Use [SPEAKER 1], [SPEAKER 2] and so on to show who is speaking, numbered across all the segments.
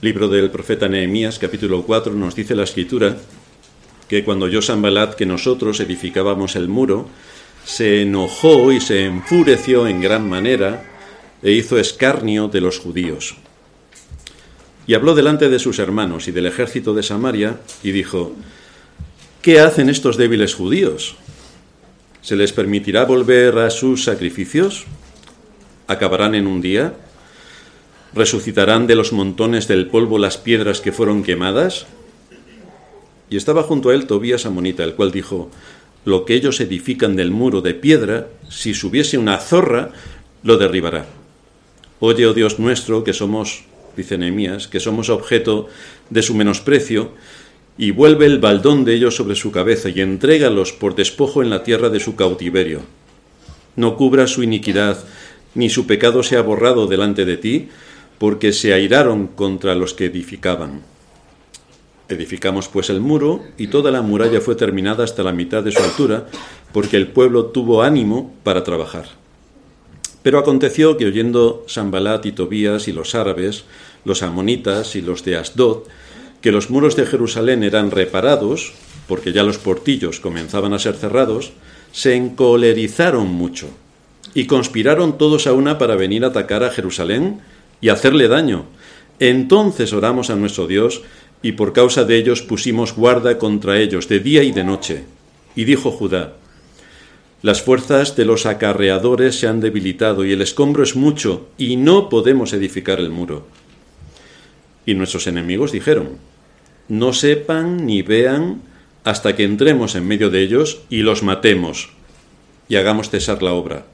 [SPEAKER 1] Libro del profeta Nehemías, capítulo 4, nos dice la escritura que cuando yo Sanbalat, que nosotros edificábamos el muro, se enojó y se enfureció en gran manera e hizo escarnio de los judíos. Y habló delante de sus hermanos y del ejército de Samaria y dijo, ¿qué hacen estos débiles judíos? ¿Se les permitirá volver a sus sacrificios? ¿Acabarán en un día? ¿Resucitarán de los montones del polvo las piedras que fueron quemadas? Y estaba junto a él Tobías Amonita, el cual dijo, Lo que ellos edifican del muro de piedra, si subiese una zorra, lo derribará. Oye, oh Dios nuestro, que somos, dice Nehemías, que somos objeto de su menosprecio, y vuelve el baldón de ellos sobre su cabeza y entrégalos por despojo en la tierra de su cautiverio. No cubra su iniquidad, ni su pecado sea borrado delante de ti, porque se airaron contra los que edificaban. Edificamos pues el muro, y toda la muralla fue terminada hasta la mitad de su altura, porque el pueblo tuvo ánimo para trabajar. Pero aconteció que oyendo Sambalat y Tobías y los árabes, los amonitas y los de Asdod, que los muros de Jerusalén eran reparados, porque ya los portillos comenzaban a ser cerrados, se encolerizaron mucho y conspiraron todos a una para venir a atacar a Jerusalén y hacerle daño. Entonces oramos a nuestro Dios y por causa de ellos pusimos guarda contra ellos de día y de noche. Y dijo Judá, las fuerzas de los acarreadores se han debilitado y el escombro es mucho y no podemos edificar el muro. Y nuestros enemigos dijeron, no sepan ni vean hasta que entremos en medio de ellos y los matemos y hagamos cesar la obra.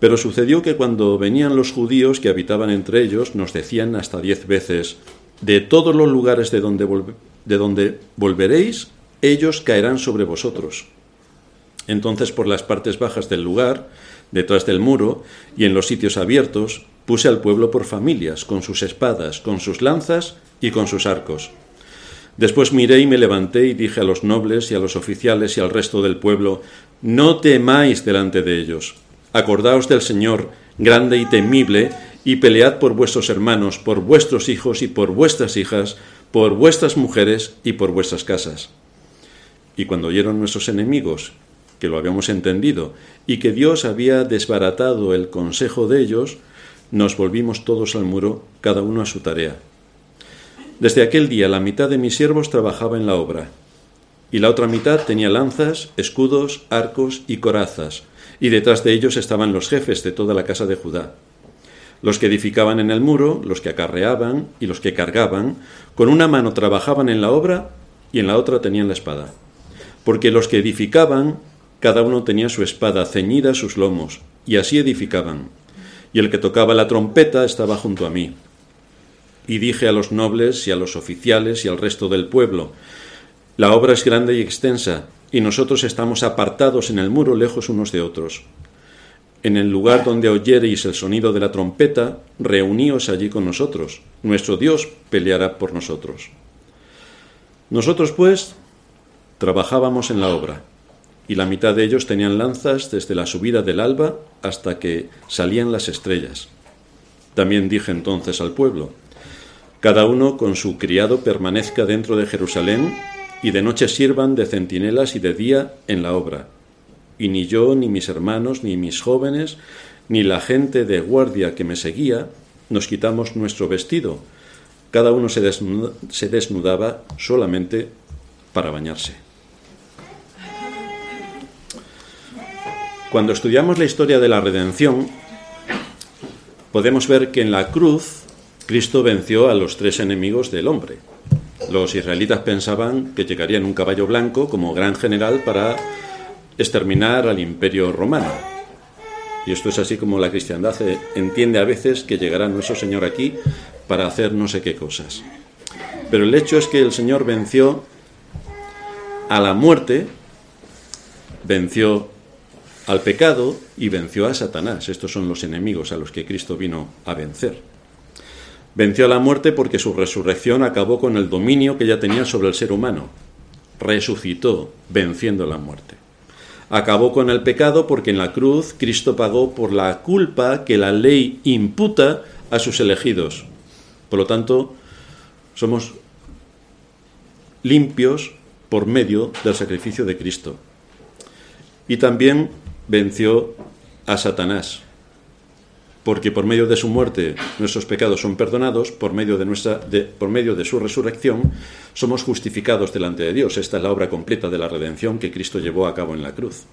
[SPEAKER 1] Pero sucedió que cuando venían los judíos que habitaban entre ellos, nos decían hasta diez veces, de todos los lugares de donde, de donde volveréis, ellos caerán sobre vosotros. Entonces por las partes bajas del lugar, detrás del muro y en los sitios abiertos, puse al pueblo por familias, con sus espadas, con sus lanzas y con sus arcos. Después miré y me levanté y dije a los nobles y a los oficiales y al resto del pueblo, no temáis delante de ellos Acordaos del Señor, grande y temible, y pelead por vuestros hermanos, por vuestros hijos y por vuestras hijas, por vuestras mujeres y por vuestras casas. Y cuando oyeron nuestros enemigos, que lo habíamos entendido, y que Dios había desbaratado el consejo de ellos, nos volvimos todos al muro, cada uno a su tarea. Desde aquel día la mitad de mis siervos trabajaba en la obra, y la otra mitad tenía lanzas, escudos, arcos y corazas, y detrás de ellos estaban los jefes de toda la casa de Judá. Los que edificaban en el muro, los que acarreaban y los que cargaban, con una mano trabajaban en la obra y en la otra tenían la espada. Porque los que edificaban, cada uno tenía su espada ceñida a sus lomos, y así edificaban. Y el que tocaba la trompeta estaba junto a mí. Y dije a los nobles y a los oficiales y al resto del pueblo, la obra es grande y extensa, y nosotros estamos apartados en el muro lejos unos de otros. En el lugar donde oyereis el sonido de la trompeta, reuníos allí con nosotros. Nuestro Dios peleará por nosotros. Nosotros, pues, trabajábamos en la obra, y la mitad de ellos tenían lanzas desde la subida del alba hasta que salían las estrellas. También dije entonces al pueblo, cada uno con su criado permanezca dentro de Jerusalén y de noche sirvan de centinelas y de día en la obra. Y ni yo, ni mis hermanos, ni mis jóvenes, ni la gente de guardia que me seguía, nos quitamos nuestro vestido. Cada uno se, desnudaba solamente para bañarse. Cuando estudiamos la historia de la redención, podemos ver que en la cruz Cristo venció a los tres enemigos del hombre, los israelitas pensaban que llegaría un caballo blanco como gran general para exterminar al imperio romano. Y esto es así como la cristiandad entiende a veces que llegará nuestro Señor aquí para hacer no sé qué cosas. Pero el hecho es que el Señor venció a la muerte, venció al pecado y venció a Satanás. Estos son los enemigos a los que Cristo vino a vencer. Venció a la muerte porque su resurrección acabó con el dominio que ya tenía sobre el ser humano. Resucitó venciendo la muerte. Acabó con el pecado porque en la cruz Cristo pagó por la culpa que la ley imputa a sus elegidos. Por lo tanto, somos limpios por medio del sacrificio de Cristo. Y también venció a Satanás, porque por medio de su muerte nuestros pecados son perdonados, por medio de, nuestra, por medio de su resurrección somos justificados delante de Dios. Esta es la obra completa de la redención que Cristo llevó a cabo en la cruz.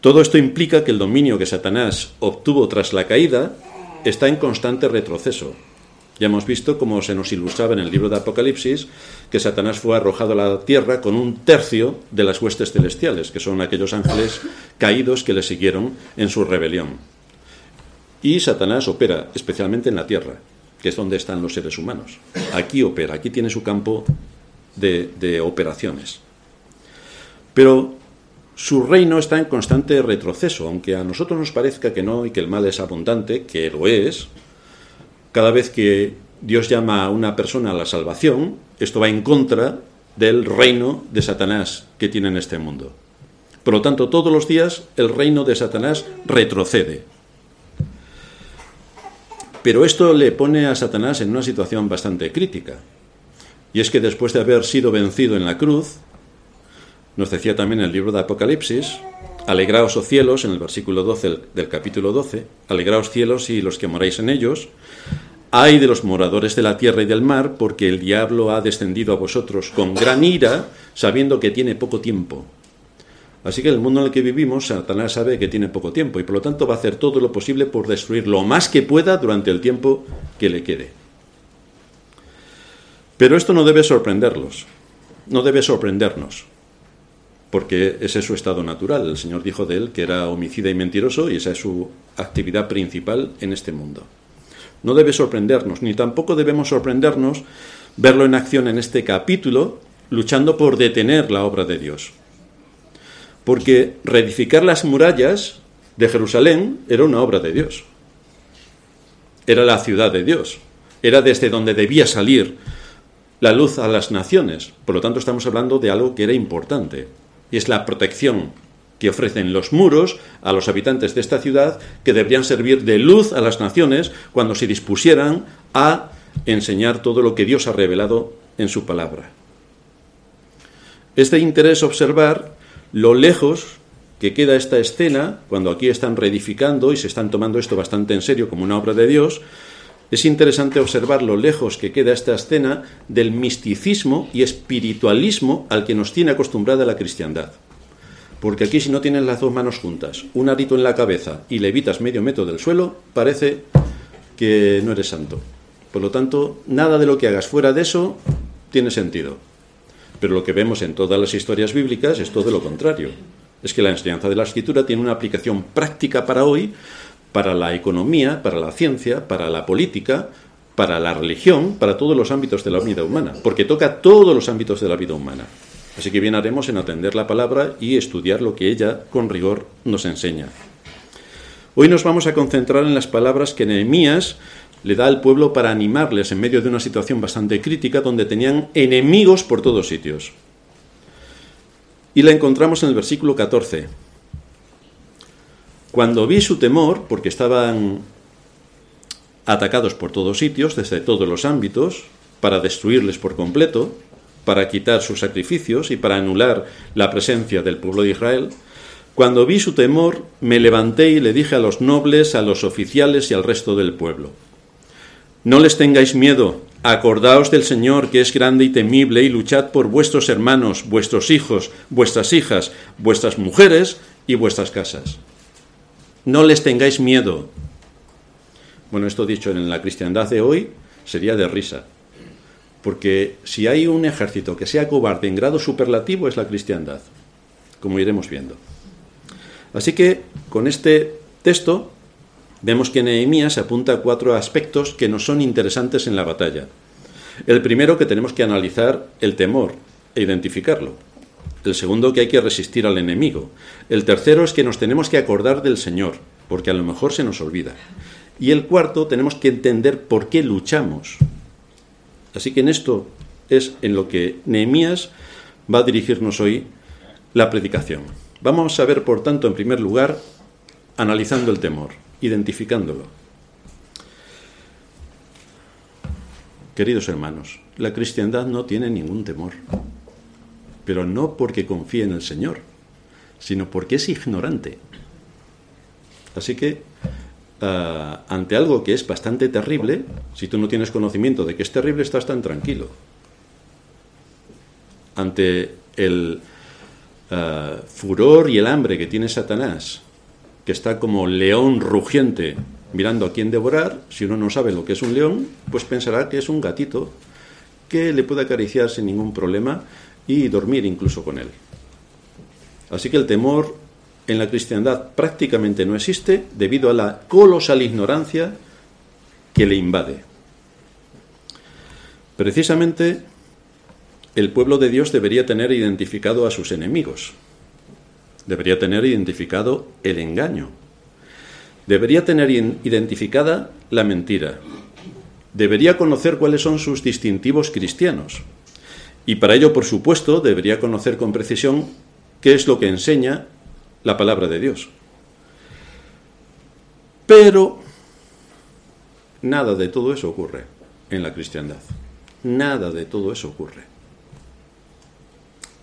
[SPEAKER 1] Todo esto implica que el dominio que Satanás obtuvo tras la caída está en constante retroceso. Ya hemos visto, como se nos ilustraba en el libro de Apocalipsis, que Satanás fue arrojado a la tierra con un tercio de las huestes celestiales, que son aquellos ángeles caídos que le siguieron en su rebelión. Y Satanás opera especialmente en la tierra, que es donde están los seres humanos. Aquí opera, aquí tiene su campo de, operaciones. Pero su reino está en constante retroceso, aunque a nosotros nos parezca que no y que el mal es abundante, que lo es. Cada vez que Dios llama a una persona a la salvación, esto va en contra del reino de Satanás que tiene en este mundo. Por lo tanto, todos los días el reino de Satanás retrocede. Pero esto le pone a Satanás en una situación bastante crítica. Y es que después de haber sido vencido en la cruz, nos decía también el libro de Apocalipsis, alegraos, oh cielos, en el versículo 12 del capítulo 12, alegraos cielos y los que moráis en ellos, ay de los moradores de la tierra y del mar, porque el diablo ha descendido a vosotros con gran ira, sabiendo que tiene poco tiempo. Así que en el mundo en el que vivimos, Satanás sabe que tiene poco tiempo y por lo tanto va a hacer todo lo posible por destruir lo más que pueda durante el tiempo que le quede. Pero esto no debe sorprenderlos, no debe sorprendernos porque ese es su estado natural. El Señor dijo de él que era homicida y mentiroso y esa es su actividad principal en este mundo. No debe sorprendernos, ni tampoco debemos sorprendernos verlo en acción en este capítulo, luchando por detener la obra de Dios. Porque reedificar las murallas de Jerusalén era una obra de Dios. Era la ciudad de Dios. Era desde donde debía salir la luz a las naciones. Por lo tanto, estamos hablando de algo que era importante y es la protección que ofrecen los muros a los habitantes de esta ciudad, que deberían servir de luz a las naciones cuando se dispusieran a enseñar todo lo que Dios ha revelado en su palabra. Es de interés observar lo lejos que queda esta escena, cuando aquí están reedificando y se están tomando esto bastante en serio como una obra de Dios, es interesante observar lo lejos que queda esta escena del misticismo y espiritualismo al que nos tiene acostumbrada la cristiandad. Porque aquí si no tienes las dos manos juntas, un arito en la cabeza y levitas medio metro del suelo, parece que no eres santo. Por lo tanto, nada de lo que hagas fuera de eso tiene sentido. Pero lo que vemos en todas las historias bíblicas es todo lo contrario. Es que la enseñanza de la escritura tiene una aplicación práctica para hoy, para la economía, para la ciencia, para la política, para la religión, para todos los ámbitos de la vida humana, porque toca todos los ámbitos de la vida humana. Así que bien haremos en atender la palabra y estudiar lo que ella con rigor nos enseña. Hoy nos vamos a concentrar en las palabras que Nehemías le da al pueblo para animarles en medio de una situación bastante crítica donde tenían enemigos por todos sitios. Y la encontramos en el versículo 14. Cuando vi su temor, porque estaban atacados por todos sitios, desde todos los ámbitos, para destruirles por completo, para quitar sus sacrificios y para anular la presencia del pueblo de Israel, cuando vi su temor, me levanté y le dije a los nobles, a los oficiales y al resto del pueblo, no les tengáis miedo, acordaos del Señor que es grande y temible y luchad por vuestros hermanos, vuestros hijos, vuestras hijas, vuestras mujeres y vuestras casas no les tengáis miedo. Bueno, esto dicho en la cristiandad de hoy sería de risa, porque si hay un ejército que sea cobarde en grado superlativo es la cristiandad, como iremos viendo. Así que con este texto vemos que Nehemías apunta a cuatro aspectos que nos son interesantes en la batalla. El primero que tenemos que analizar el temor e identificarlo. El segundo, que hay que resistir al enemigo. El tercero es que nos tenemos que acordar del Señor, porque a lo mejor se nos olvida. Y el cuarto, tenemos que entender por qué luchamos. Así que en esto es en lo que Nehemías va a dirigirnos hoy la predicación. Vamos a ver, por tanto, en primer lugar, analizando el temor, identificándolo. Queridos hermanos, la cristiandad no tiene ningún temor, pero no porque confíe en el Señor, sino porque es ignorante. Así que, ah, ante algo que es bastante terrible, si tú no tienes conocimiento de que es terrible, estás tan tranquilo. Ante el ah, furor y el hambre que tiene Satanás, que está como león rugiente mirando a quién devorar, si uno no sabe lo que es un león, pues pensará que es un gatito que le puede acariciar sin ningún problema y dormir incluso con él. Así que el temor en la cristiandad prácticamente no existe debido a la colosal ignorancia que le invade. Precisamente el pueblo de Dios debería tener identificado a sus enemigos, debería tener identificado el engaño, debería tener identificada la mentira, debería conocer cuáles son sus distintivos cristianos. Y para ello, por supuesto, debería conocer con precisión qué es lo que enseña la palabra de Dios. Pero nada de todo eso ocurre en la cristiandad. Nada de todo eso ocurre.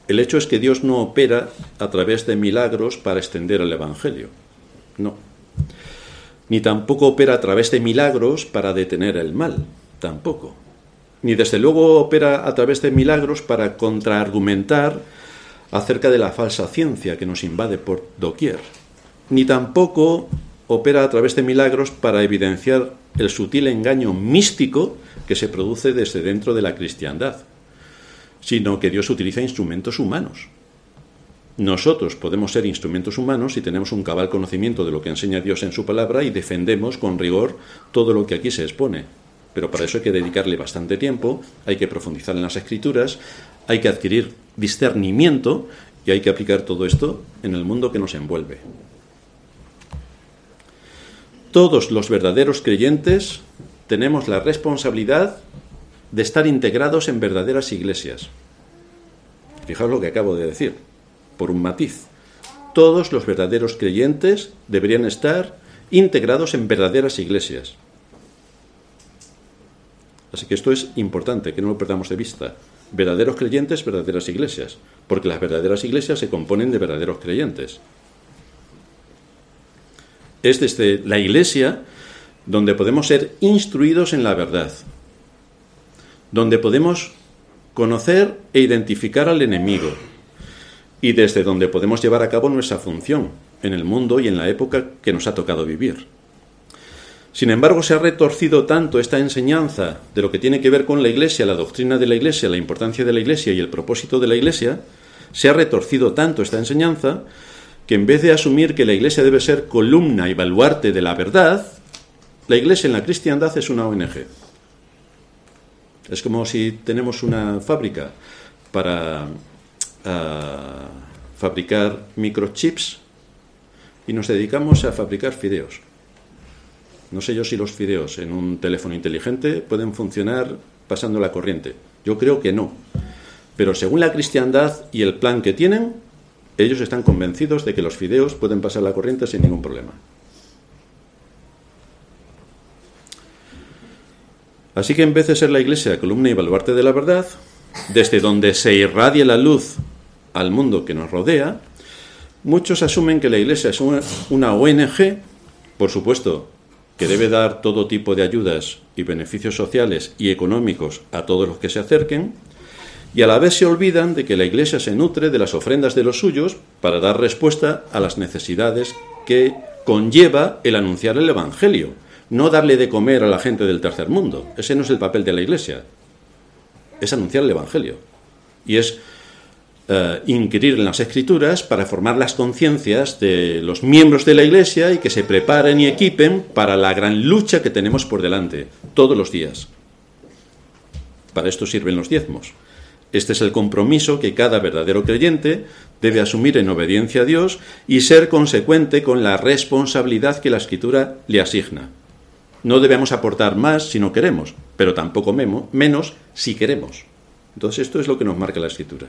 [SPEAKER 1] El hecho es que Dios no opera a través de milagros para extender el Evangelio. No ni tampoco opera a través de milagros para detener el mal, tampoco. Ni desde luego opera a través de milagros para contraargumentar acerca de la falsa ciencia que nos invade por doquier. Ni tampoco opera a través de milagros para evidenciar el sutil engaño místico que se produce desde dentro de la cristiandad, sino que Dios utiliza instrumentos humanos nosotros podemos ser instrumentos humanos si tenemos un cabal conocimiento de lo que enseña Dios en su palabra y defendemos con rigor todo lo que aquí se expone. Pero para eso hay que dedicarle bastante tiempo, hay que profundizar en las escrituras, hay que adquirir discernimiento y hay que aplicar todo esto en el mundo que nos envuelve. Todos los verdaderos creyentes tenemos la responsabilidad de estar integrados en verdaderas iglesias. Fijaos lo que acabo de decir por un matiz. Todos los verdaderos creyentes deberían estar integrados en verdaderas iglesias. Así que esto es importante, que no lo perdamos de vista. Verdaderos creyentes, verdaderas iglesias, porque las verdaderas iglesias se componen de verdaderos creyentes. Es desde la iglesia donde podemos ser instruidos en la verdad, donde podemos conocer e identificar al enemigo, y desde donde podemos llevar a cabo nuestra función en el mundo y en la época que nos ha tocado vivir. Sin embargo, se ha retorcido tanto esta enseñanza de lo que tiene que ver con la Iglesia, la doctrina de la Iglesia, la importancia de la Iglesia y el propósito de la Iglesia, se ha retorcido tanto esta enseñanza que en vez de asumir que la Iglesia debe ser columna y baluarte de la verdad, la Iglesia en la cristiandad es una ONG. Es como si tenemos una fábrica para a fabricar microchips y nos dedicamos a fabricar fideos. No sé yo si los fideos en un teléfono inteligente pueden funcionar pasando la corriente. Yo creo que no. Pero según la cristiandad y el plan que tienen, ellos están convencidos de que los fideos pueden pasar la corriente sin ningún problema. Así que en vez de ser la iglesia columna y baluarte de la verdad, desde donde se irradia la luz al mundo que nos rodea, muchos asumen que la Iglesia es una, ONG, por supuesto, que debe dar todo tipo de ayudas y beneficios sociales y económicos a todos los que se acerquen, y a la vez se olvidan de que la Iglesia se nutre de las ofrendas de los suyos para dar respuesta a las necesidades que conlleva el anunciar el Evangelio, no darle de comer a la gente del tercer mundo. Ese no es el papel de la Iglesia, es anunciar el Evangelio. Y es eh, inquirir en las escrituras para formar las conciencias de los miembros de la Iglesia y que se preparen y equipen para la gran lucha que tenemos por delante todos los días. Para esto sirven los diezmos. Este es el compromiso que cada verdadero creyente debe asumir en obediencia a Dios y ser consecuente con la responsabilidad que la Escritura le asigna. No debemos aportar más si no queremos, pero tampoco menos si queremos. Entonces esto es lo que nos marca la Escritura.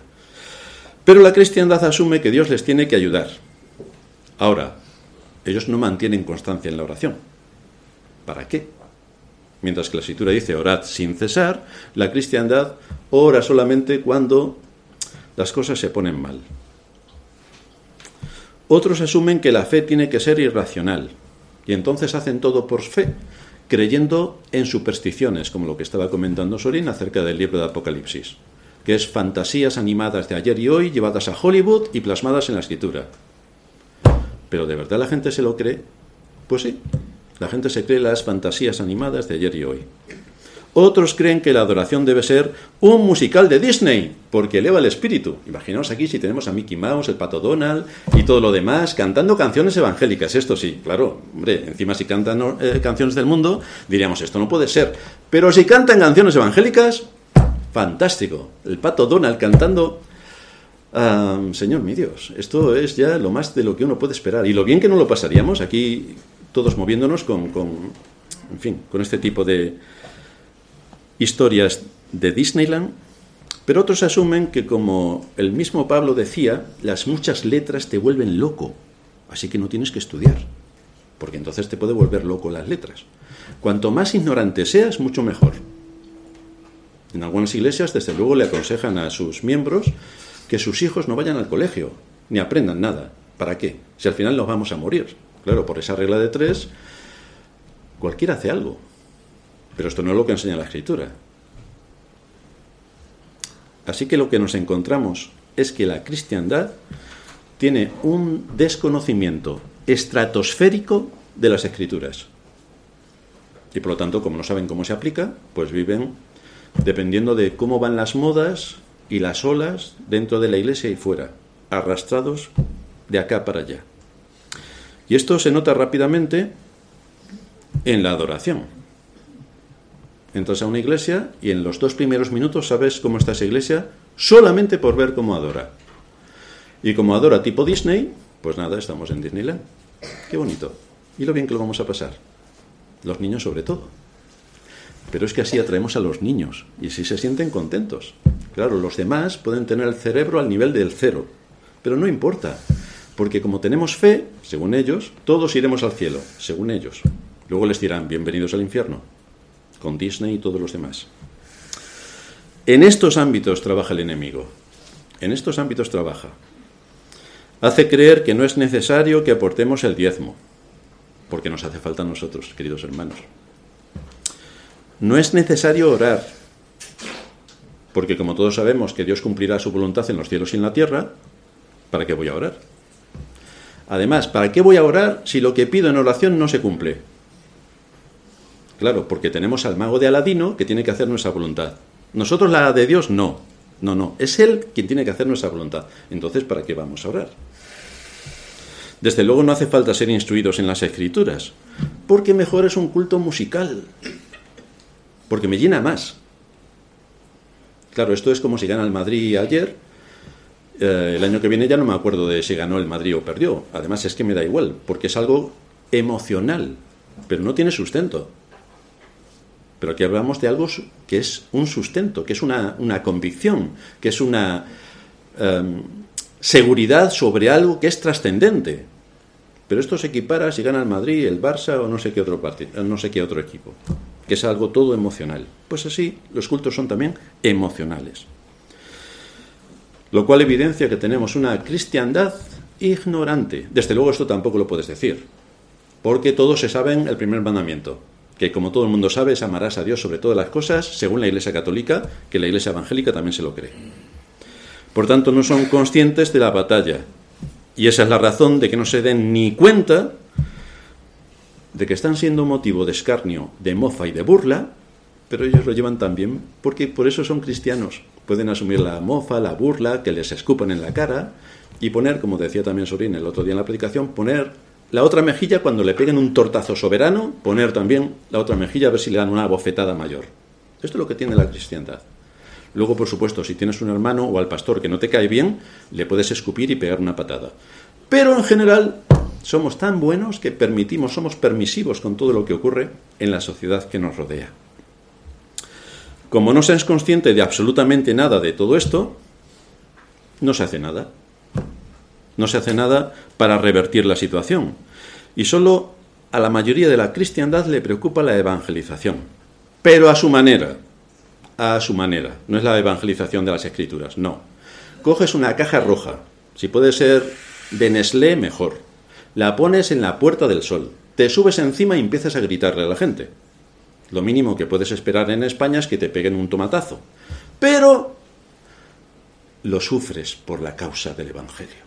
[SPEAKER 1] Pero la cristiandad asume que Dios les tiene que ayudar. Ahora, ellos no mantienen constancia en la oración. ¿Para qué? Mientras que la escritura dice orad sin cesar, la cristiandad ora solamente cuando las cosas se ponen mal. Otros asumen que la fe tiene que ser irracional y entonces hacen todo por fe, creyendo en supersticiones, como lo que estaba comentando Sorin acerca del libro de Apocalipsis, que es fantasías animadas de ayer y hoy llevadas a Hollywood y plasmadas en la escritura. Pero ¿de verdad la gente se lo cree? Pues sí, la gente se cree las fantasías animadas de ayer y hoy. Otros creen que la adoración debe ser un musical de Disney, porque eleva el espíritu. Imaginaos aquí si tenemos a Mickey Mouse, el pato Donald y todo lo demás cantando canciones evangélicas. Esto sí, claro, hombre, encima si cantan eh, canciones del mundo, diríamos esto no puede ser. Pero si cantan canciones evangélicas, fantástico. El pato Donald cantando señor mi Dios, esto es ya lo más de lo que uno puede esperar. Y lo bien que no lo pasaríamos aquí todos moviéndonos con, con en fin, con este tipo de historias de Disneyland. Pero otros asumen que, como el mismo Pablo decía, las muchas letras te vuelven loco. Así que no tienes que estudiar, porque entonces te puede volver loco las letras. Cuanto más ignorante seas, mucho mejor. En algunas iglesias, desde luego, le aconsejan a sus miembros que sus hijos no vayan al colegio, ni aprendan nada. ¿Para qué? Si al final nos vamos a morir. Claro, por esa regla de tres, cualquiera hace algo. Pero esto no es lo que enseña la escritura. Así que lo que nos encontramos es que la cristiandad tiene un desconocimiento estratosférico de las escrituras. Y por lo tanto, como no saben cómo se aplica, pues viven dependiendo de cómo van las modas y las olas dentro de la iglesia y fuera, arrastrados de acá para allá. Y esto se nota rápidamente en la adoración. Entras a una iglesia y en los dos primeros minutos sabes cómo está esa iglesia solamente por ver cómo adora. Y como adora tipo Disney, pues nada, estamos en Disneyland. Qué bonito. Y lo bien que lo vamos a pasar. Los niños sobre todo. Pero es que así atraemos a los niños y si se sienten contentos. Claro, los demás pueden tener el cerebro al nivel del cero, pero no importa, porque como tenemos fe, según ellos, todos iremos al cielo, según ellos. Luego les dirán, bienvenidos al infierno, con Disney y todos los demás. En estos ámbitos trabaja el enemigo, en estos ámbitos trabaja. Hace creer que no es necesario que aportemos el diezmo, porque nos hace falta a nosotros, queridos hermanos. No es necesario orar, porque como todos sabemos que Dios cumplirá su voluntad en los cielos y en la tierra, ¿para qué voy a orar? Además, ¿para qué voy a orar si lo que pido en oración no se cumple? Claro, porque tenemos al mago de Aladino que tiene que hacer nuestra voluntad. Nosotros la de Dios no. No, no. Es Él quien tiene que hacer nuestra voluntad. Entonces, ¿para qué vamos a orar? Desde luego no hace falta ser instruidos en las escrituras, porque mejor es un culto musical, porque me llena más. Claro, esto es como si gana el Madrid ayer. Eh, el año que viene ya no me acuerdo de si ganó el Madrid o perdió. Además es que me da igual, porque es algo emocional, pero no tiene sustento. Pero aquí hablamos de algo que es un sustento, que es una, convicción, que es una em, seguridad sobre algo que es trascendente. Pero esto se equipara si gana el Madrid, el Barça o no sé qué otro, partido, no sé qué otro equipo que es algo todo emocional. Pues así, los cultos son también emocionales. Lo cual evidencia que tenemos una cristiandad ignorante. Desde luego esto tampoco lo puedes decir, porque todos se saben el primer mandamiento, que como todo el mundo sabe es amarás a Dios sobre todas las cosas, según la Iglesia Católica, que la Iglesia Evangélica también se lo cree. Por tanto, no son conscientes de la batalla. Y esa es la razón de que no se den ni cuenta de que están siendo motivo de escarnio, de mofa y de burla, pero ellos lo llevan también porque por eso son cristianos. Pueden asumir la mofa, la burla, que les escupan en la cara y poner, como decía también Sorín el otro día en la predicación, poner la otra mejilla cuando le peguen un tortazo soberano, poner también la otra mejilla a ver si le dan una bofetada mayor. Esto es lo que tiene la cristiandad. Luego, por supuesto, si tienes un hermano o al pastor que no te cae bien, le puedes escupir y pegar una patada. Pero en general, somos tan buenos que permitimos, somos permisivos con todo lo que ocurre en la sociedad que nos rodea. Como no se es consciente de absolutamente nada de todo esto, no se hace nada. No se hace nada para revertir la situación. Y solo a la mayoría de la cristiandad le preocupa la evangelización. pero a su manera, a su manera. No es la evangelización de las escrituras, no. Coges una caja roja, si puede ser de Nestlé, mejor. La pones en la puerta del sol, te subes encima y empiezas a gritarle a la gente. Lo mínimo que puedes esperar en España es que te peguen un tomatazo. Pero lo sufres por la causa del Evangelio,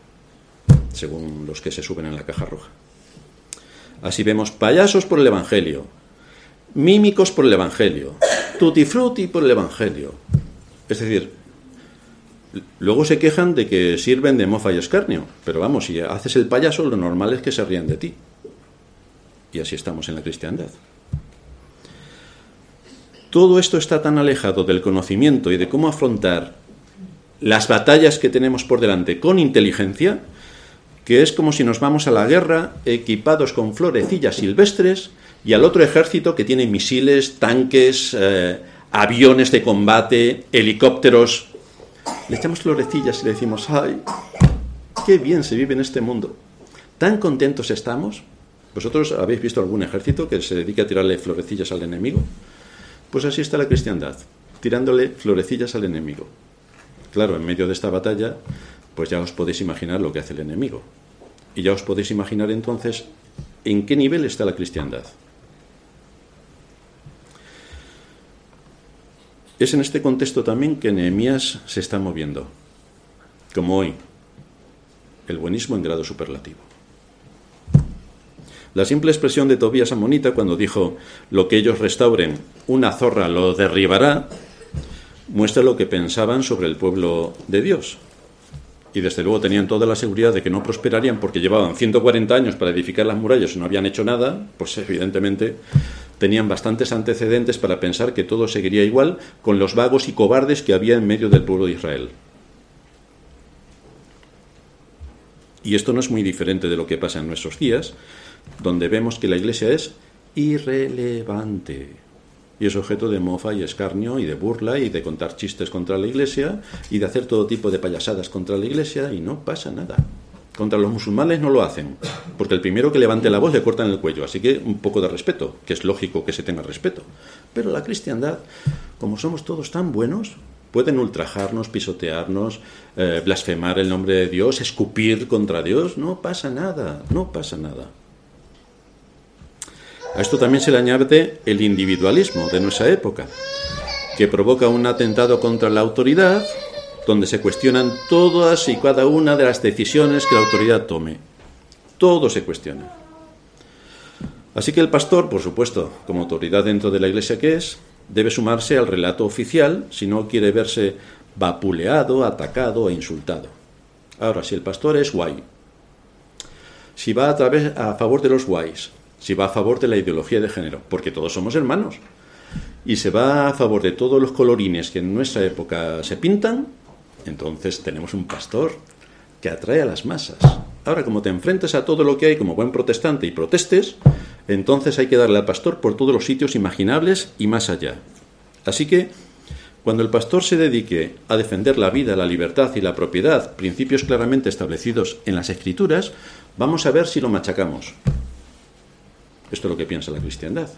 [SPEAKER 1] según los que se suben en la caja roja. Así vemos payasos por el Evangelio, mímicos por el Evangelio, tutti frutti por el Evangelio. Es decir, luego se quejan de que sirven de mofa y escarnio, pero vamos, si haces el payaso, lo normal es que se rían de ti. Y así estamos en la cristiandad. Todo esto está tan alejado del conocimiento y de cómo afrontar las batallas que tenemos por delante con inteligencia, que es como si nos vamos a la guerra equipados con florecillas silvestres y al otro ejército que tiene misiles, tanques, eh, aviones de combate, helicópteros. Le echamos florecillas y le decimos, ay, qué bien se vive en este mundo. Tan contentos estamos. ¿Vosotros habéis visto algún ejército que se dedique a tirarle florecillas al enemigo? Pues así está la cristiandad, tirándole florecillas al enemigo. Claro, en medio de esta batalla, pues ya os podéis imaginar lo que hace el enemigo. Y ya os podéis imaginar entonces en qué nivel está la cristiandad. Es en este contexto también que Nehemías se está moviendo, como hoy, el buenismo en grado superlativo. La simple expresión de Tobías Amonita cuando dijo lo que ellos restauren, una zorra lo derribará, muestra lo que pensaban sobre el pueblo de Dios. Y desde luego tenían toda la seguridad de que no prosperarían porque llevaban 140 años para edificar las murallas y no habían hecho nada, pues evidentemente tenían bastantes antecedentes para pensar que todo seguiría igual con los vagos y cobardes que había en medio del pueblo de Israel. Y esto no es muy diferente de lo que pasa en nuestros días, donde vemos que la Iglesia es irrelevante y es objeto de mofa y escarnio y de burla y de contar chistes contra la Iglesia y de hacer todo tipo de payasadas contra la Iglesia y no pasa nada. Contra los musulmanes no lo hacen, porque el primero que levante la voz le cortan el cuello, así que un poco de respeto, que es lógico que se tenga respeto. Pero la cristiandad, como somos todos tan buenos, pueden ultrajarnos, pisotearnos, eh, blasfemar el nombre de Dios, escupir contra Dios, no pasa nada, no pasa nada. A esto también se le añade el individualismo de nuestra época, que provoca un atentado contra la autoridad donde se cuestionan todas y cada una de las decisiones que la autoridad tome. Todo se cuestiona. Así que el pastor, por supuesto, como autoridad dentro de la iglesia que es, debe sumarse al relato oficial si no quiere verse vapuleado, atacado e insultado. Ahora, si el pastor es guay, si va a, través, a favor de los guays, si va a favor de la ideología de género, porque todos somos hermanos, y se va a favor de todos los colorines que en nuestra época se pintan, entonces tenemos un pastor que atrae a las masas. Ahora, como te enfrentas a todo lo que hay como buen protestante y protestes, entonces hay que darle al pastor por todos los sitios imaginables y más allá. Así que, cuando el pastor se dedique a defender la vida, la libertad y la propiedad, principios claramente establecidos en las escrituras, vamos a ver si lo machacamos. Esto es lo que piensa la cristiandad.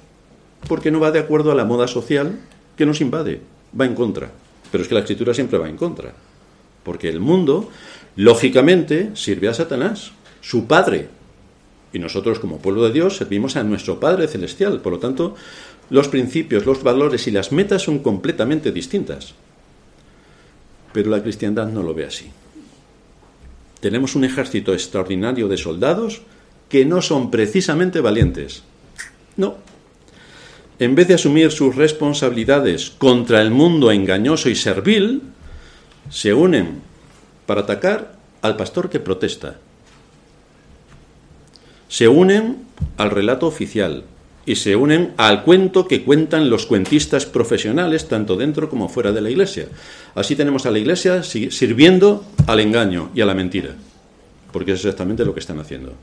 [SPEAKER 1] Porque no va de acuerdo a la moda social que nos invade, va en contra. Pero es que la escritura siempre va en contra. Porque el mundo, lógicamente, sirve a Satanás, su padre. Y nosotros, como pueblo de Dios, servimos a nuestro Padre Celestial. Por lo tanto, los principios, los valores y las metas son completamente distintas. Pero la cristiandad no lo ve así. Tenemos un ejército extraordinario de soldados que no son precisamente valientes. No. En vez de asumir sus responsabilidades contra el mundo engañoso y servil, se unen para atacar al pastor que protesta. Se unen al relato oficial y se unen al cuento que cuentan los cuentistas profesionales, tanto dentro como fuera de la iglesia. Así tenemos a la iglesia sirviendo al engaño y a la mentira, porque es exactamente lo que están haciendo.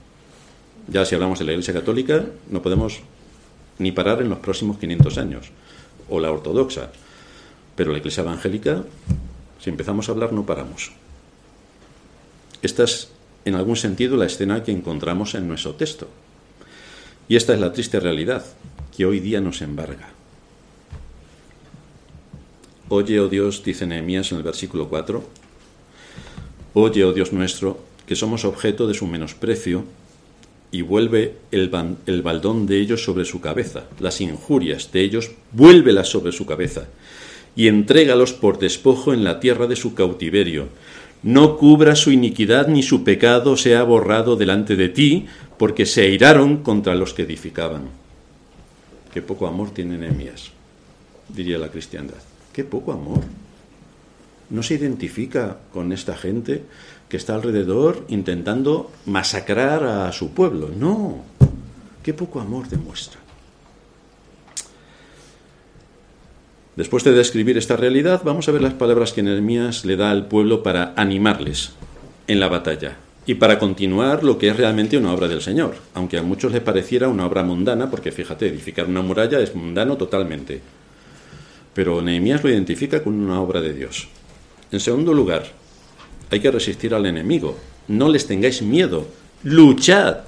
[SPEAKER 1] Ya si hablamos de la iglesia católica, no podemos ni parar en los próximos 500 años, o la ortodoxa, pero la iglesia evangélica si empezamos a hablar no paramos. Esta es, en algún sentido, la escena que encontramos en nuestro texto. Y esta es la triste realidad que hoy día nos embarga. Oye, oh Dios, dice Nehemías en el versículo 4, Oye, oh Dios nuestro, que somos objeto de su menosprecio, y vuelve el, el, baldón de ellos sobre su cabeza, las injurias de ellos, vuélvelas sobre su cabeza, y entrégalos por despojo en la tierra de su cautiverio. No cubra su iniquidad ni su pecado sea borrado delante de ti, porque se airaron contra los que edificaban. Qué poco amor tiene Nehemías, diría la cristiandad. Qué poco amor. No se identifica con esta gente que está alrededor intentando masacrar a su pueblo. No, qué poco amor demuestra. Después de describir esta realidad, vamos a ver las palabras que Nehemías le da al pueblo para animarles en la batalla y para continuar lo que es realmente una obra del Señor, aunque a muchos les pareciera una obra mundana, porque fíjate, edificar una muralla es mundano totalmente. Pero Nehemías lo identifica con una obra de Dios. En segundo lugar, hay que resistir al enemigo. No les tengáis miedo. Luchad.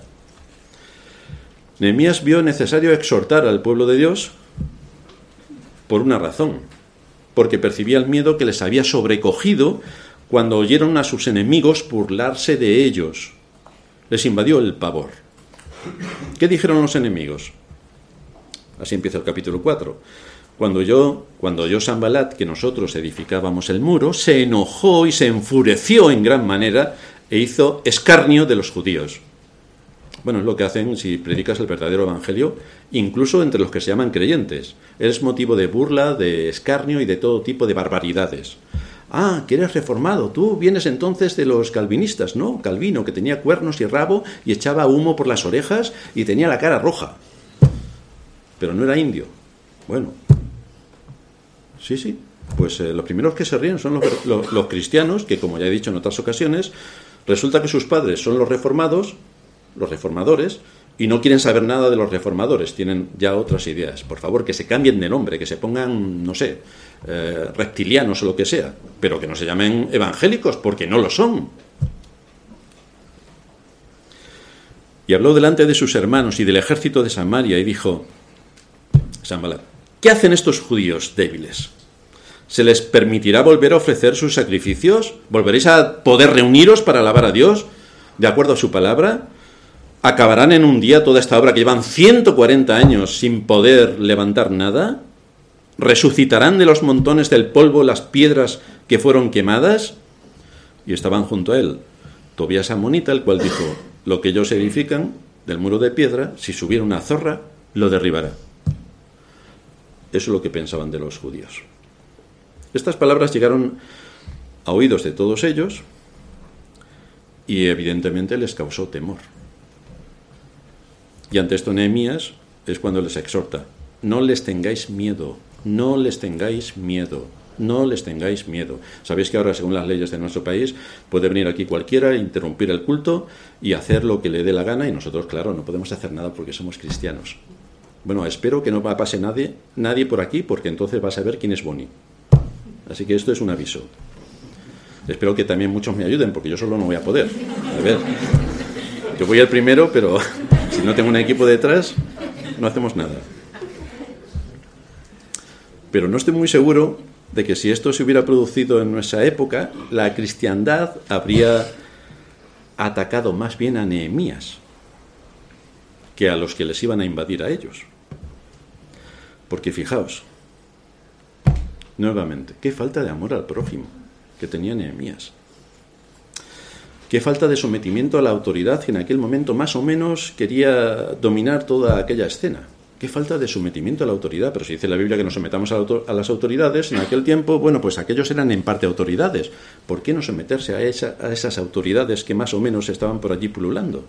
[SPEAKER 1] Nehemías vio necesario exhortar al pueblo de Dios por una razón, porque percibía el miedo que les había sobrecogido cuando oyeron a sus enemigos burlarse de ellos. Les invadió el pavor. ¿Qué dijeron los enemigos? Así empieza el capítulo 4. Cuando yo, cuando yo Sambalat, que nosotros edificábamos el muro, se enojó y se enfureció en gran manera e hizo escarnio de los judíos. Bueno, es lo que hacen si predicas el verdadero evangelio, incluso entre los que se llaman creyentes. Es motivo de burla, de escarnio y de todo tipo de barbaridades. Ah, que eres reformado. Tú vienes entonces de los calvinistas, ¿no? Calvino, que tenía cuernos y rabo y echaba humo por las orejas y tenía la cara roja. Pero no era indio. Bueno, Sí, sí. Pues eh, los primeros que se ríen son los, cristianos, que como ya he dicho en otras ocasiones, resulta que sus padres son los reformados, los reformadores, y no quieren saber nada de los reformadores, tienen ya otras ideas. Por favor, que se cambien de nombre, que se pongan, no sé, eh, reptilianos o lo que sea, pero que no se llamen evangélicos, porque no lo son. Y habló delante de sus hermanos y del ejército de Samaria y dijo, Sambalat, ¿Qué hacen estos judíos débiles? ¿Se les permitirá volver a ofrecer sus sacrificios? ¿Volveréis a poder reuniros para alabar a Dios de acuerdo a su palabra? ¿Acabarán en un día toda esta obra que llevan 140 años sin poder levantar nada? ¿Resucitarán de los montones del polvo las piedras que fueron quemadas? Y estaban junto a él Tobías Amonita, el cual dijo, lo que ellos edifican del muro de piedra, si subiera una zorra, lo derribará. Eso es lo que pensaban de los judíos. Estas palabras llegaron a oídos de todos ellos y evidentemente les causó temor. Y ante esto Nehemías es cuando les exhorta, no les tengáis miedo, no les tengáis miedo, no les tengáis miedo. Sabéis que ahora, según las leyes de nuestro país, puede venir aquí cualquiera, interrumpir el culto y hacer lo que le dé la gana y nosotros, claro, no podemos hacer nada porque somos cristianos. Bueno, espero que no pase nadie, nadie por aquí, porque entonces vas a ver quién es Boni. Así que esto es un aviso. Espero que también muchos me ayuden, porque yo solo no voy a poder. A ver, yo voy al primero, pero si no tengo un equipo detrás, no hacemos nada. Pero no estoy muy seguro de que si esto se hubiera producido en nuestra época, la cristiandad habría atacado más bien a Nehemías que a los que les iban a invadir a ellos. Porque fijaos, nuevamente, qué falta de amor al prójimo que tenía Nehemías. Qué falta de sometimiento a la autoridad que en aquel momento más o menos quería dominar toda aquella escena. Qué falta de sometimiento a la autoridad. Pero si dice la Biblia que nos sometamos a, las autoridades, en aquel tiempo, bueno, pues aquellos eran en parte autoridades. ¿Por qué no someterse a, a esas autoridades que más o menos estaban por allí pululando?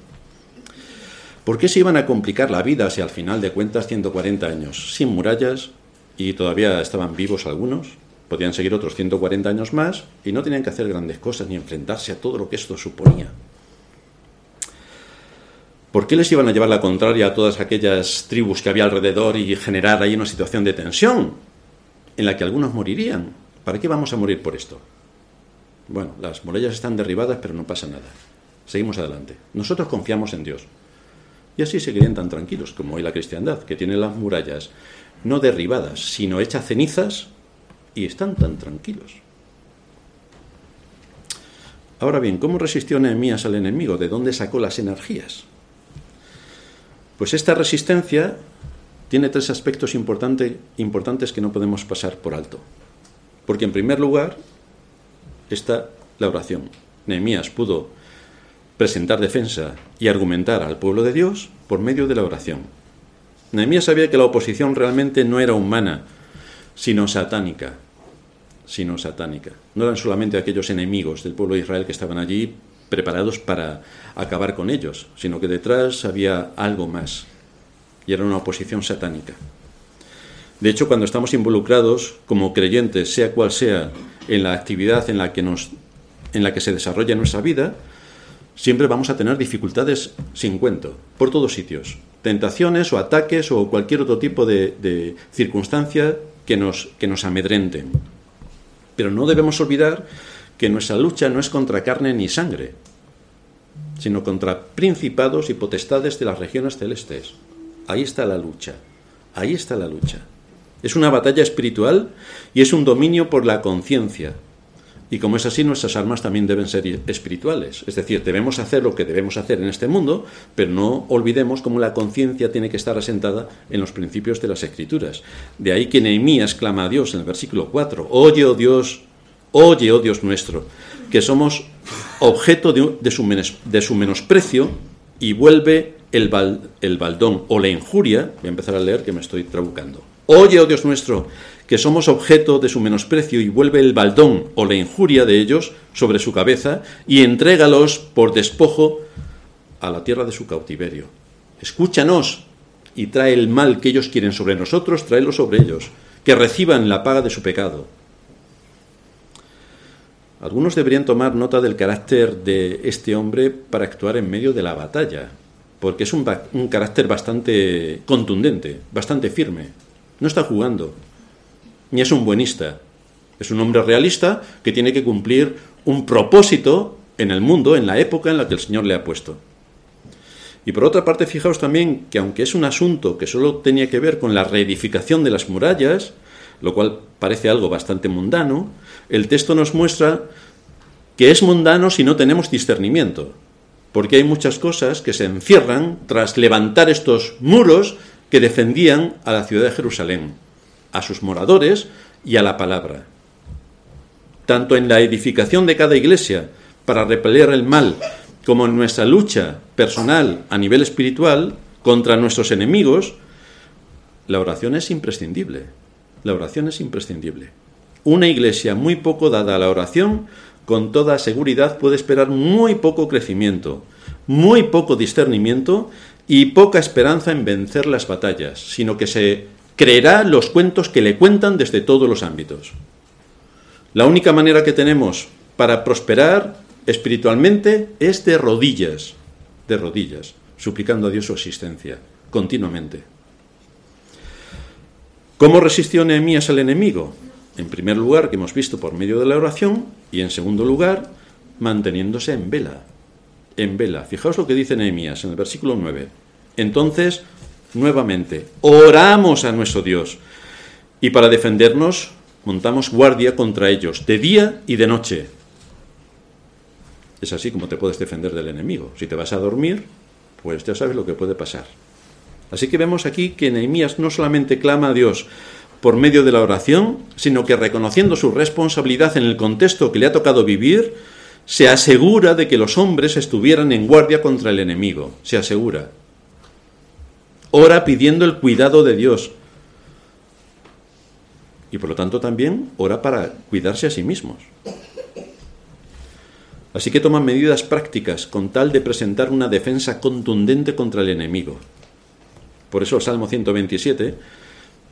[SPEAKER 1] ¿Por qué se iban a complicar la vida si al final de cuentas 140 años sin murallas y todavía estaban vivos algunos? Podían seguir otros 140 años más y no tenían que hacer grandes cosas ni enfrentarse a todo lo que esto suponía. ¿Por qué les iban a llevar la contraria a todas aquellas tribus que había alrededor y generar ahí una situación de tensión en la que algunos morirían? ¿Para qué vamos a morir por esto? Bueno, las murallas están derribadas, pero no pasa nada. Seguimos adelante. Nosotros confiamos en Dios. Y así seguirían tan tranquilos como hoy la cristiandad, que tiene las murallas no derribadas, sino hechas cenizas y están tan tranquilos. Ahora bien, ¿cómo resistió Nehemías al enemigo? ¿De dónde sacó las energías? Pues esta resistencia tiene tres aspectos importantes que no podemos pasar por alto. Porque en primer lugar está la oración. Nehemías pudo presentar defensa y argumentar al pueblo de Dios por medio de la oración. Nehemías sabía que la oposición realmente no era humana, sino satánica, sino satánica. No eran solamente aquellos enemigos del pueblo de Israel que estaban allí preparados para acabar con ellos, sino que detrás había algo más, y era una oposición satánica. De hecho, cuando estamos involucrados como creyentes, sea cual sea, en la actividad en la que, nos, en la que se desarrolla nuestra vida, siempre vamos a tener dificultades sin cuento, por todos sitios. Tentaciones o ataques o cualquier otro tipo de, circunstancia que nos, que nos amedrenten. Pero no debemos olvidar que nuestra lucha no es contra carne ni sangre, sino contra principados y potestades de las regiones celestes. Ahí está la lucha, ahí está la lucha. Es una batalla espiritual y es un dominio por la conciencia. Y como es así, nuestras armas también deben ser espirituales. Es decir, debemos hacer lo que debemos hacer en este mundo, pero no olvidemos cómo la conciencia tiene que estar asentada en los principios de las Escrituras. De ahí que Nehemías clama a Dios en el versículo 4, Oye, oh Dios, oye, oh Dios nuestro, que somos objeto de, su, menosprecio y vuelve el, el baldón o la injuria, voy a empezar a leer que me estoy trabucando Oye, oh Dios nuestro, que somos objeto de su menosprecio y vuelve el baldón o la injuria de ellos sobre su cabeza y entrégalos por despojo a la tierra de su cautiverio. Escúchanos y trae el mal que ellos quieren sobre nosotros, tráelo sobre ellos, que reciban la paga de su pecado. Algunos deberían tomar nota del carácter de este hombre para actuar en medio de la batalla, porque es un, un carácter bastante contundente, bastante firme. No está jugando, ni es un buenista. Es un hombre realista que tiene que cumplir un propósito en el mundo, en la época en la que el Señor le ha puesto. Y por otra parte, fijaos también que aunque es un asunto que solo tenía que ver con la reedificación de las murallas, lo cual parece algo bastante mundano, el texto nos muestra que es mundano si no tenemos discernimiento, porque hay muchas cosas que se encierran tras levantar estos muros que defendían a la ciudad de Jerusalén, a sus moradores y a la palabra. Tanto en la edificación de cada iglesia para repeler el mal, como en nuestra lucha personal a nivel espiritual contra nuestros enemigos, la oración es imprescindible. La oración es imprescindible. Una iglesia muy poco dada a la oración, con toda seguridad puede esperar muy poco crecimiento, muy poco discernimiento y poca esperanza en vencer las batallas, sino que se creerá los cuentos que le cuentan desde todos los ámbitos. La única manera que tenemos para prosperar espiritualmente es de rodillas, de rodillas, suplicando a Dios su existencia, continuamente. ¿Cómo resistió Nehemías al enemigo? En primer lugar, que hemos visto por medio de la oración, y en segundo lugar, manteniéndose en vela, en vela. Fijaos lo que dice Nehemías en el versículo 9. Entonces, nuevamente, oramos a nuestro Dios y para defendernos montamos guardia contra ellos, de día y de noche. Es así como te puedes defender del enemigo. Si te vas a dormir, pues ya sabes lo que puede pasar. Así que vemos aquí que Nehemías no solamente clama a Dios por medio de la oración, sino que reconociendo su responsabilidad en el contexto que le ha tocado vivir, se asegura de que los hombres estuvieran en guardia contra el enemigo, se asegura. Ora pidiendo el cuidado de Dios. Y por lo tanto también ora para cuidarse a sí mismos. Así que toman medidas prácticas con tal de presentar una defensa contundente contra el enemigo. Por eso el Salmo 127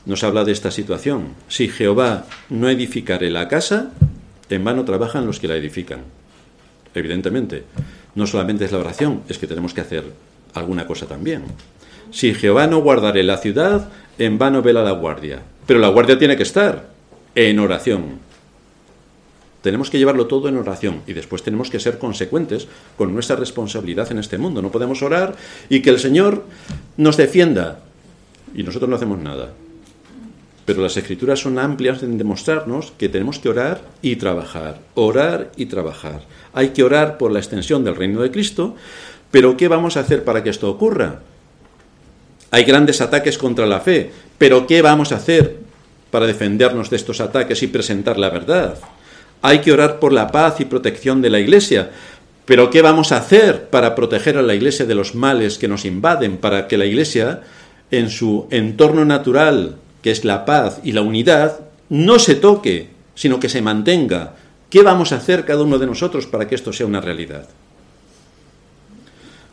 [SPEAKER 1] nos habla de esta situación. Si Jehová no edificare la casa, en vano trabajan los que la edifican evidentemente. No solamente es la oración, es que tenemos que hacer alguna cosa también. Si Jehová no guardare la ciudad, en vano vela la guardia. Pero la guardia tiene que estar en oración. Tenemos que llevarlo todo en oración y después tenemos que ser consecuentes con nuestra responsabilidad en este mundo. No podemos orar y que el Señor nos defienda y nosotros no hacemos nada. Pero las escrituras son amplias en demostrarnos que tenemos que orar y trabajar, orar y trabajar. Hay que orar por la extensión del reino de Cristo, pero ¿qué vamos a hacer para que esto ocurra? Hay grandes ataques contra la fe, pero ¿qué vamos a hacer para defendernos de estos ataques y presentar la verdad? Hay que orar por la paz y protección de la Iglesia, pero ¿qué vamos a hacer para proteger a la Iglesia de los males que nos invaden, para que la Iglesia, en su entorno natural, que es la paz y la unidad, no se toque, sino que se mantenga? ¿Qué vamos a hacer cada uno de nosotros para que esto sea una realidad?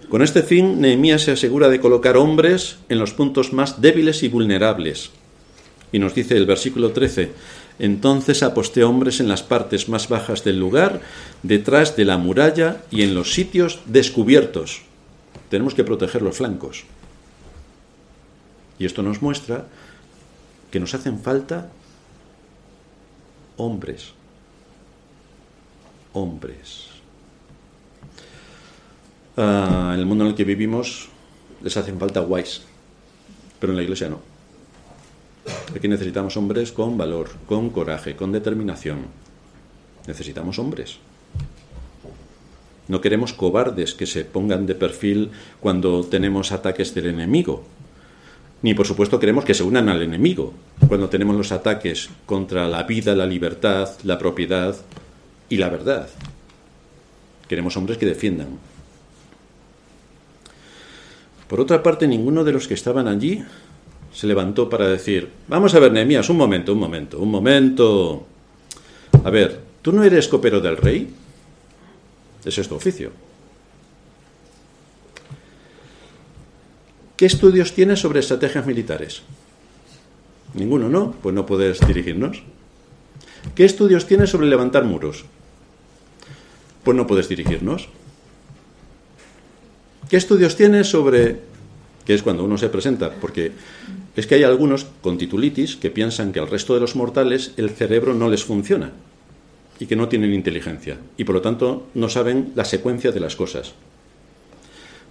[SPEAKER 1] Con este fin, Nehemías se asegura de colocar hombres en los puntos más débiles y vulnerables. Y nos dice el versículo 13, entonces aposté hombres en las partes más bajas del lugar, detrás de la muralla y en los sitios descubiertos. Tenemos que proteger los flancos. Y esto nos muestra que nos hacen falta hombres. Hombres. Ah, en el mundo en el que vivimos les hacen falta guays, pero en la iglesia no. Aquí necesitamos hombres con valor, con coraje, con determinación. Necesitamos hombres. No queremos cobardes que se pongan de perfil cuando tenemos ataques del enemigo. Ni por supuesto queremos que se unan al enemigo cuando tenemos los ataques contra la vida, la libertad, la propiedad y la verdad. Queremos hombres que defiendan, por otra parte, ninguno de los que estaban allí se levantó para decir, vamos a ver, Nehemías, un momento, un momento, un momento. A ver, ¿tú no eres copero del rey? Ese es tu oficio. ¿Qué estudios tienes sobre estrategias militares? Ninguno, ¿no? Pues no puedes dirigirnos. ¿Qué estudios tienes sobre levantar muros? Pues no puedes dirigirnos. ¿Qué estudios tienes sobre qué es cuando uno se presenta? Porque es que hay algunos con titulitis que piensan que al resto de los mortales el cerebro no les funciona y que no tienen inteligencia y por lo tanto no saben la secuencia de las cosas.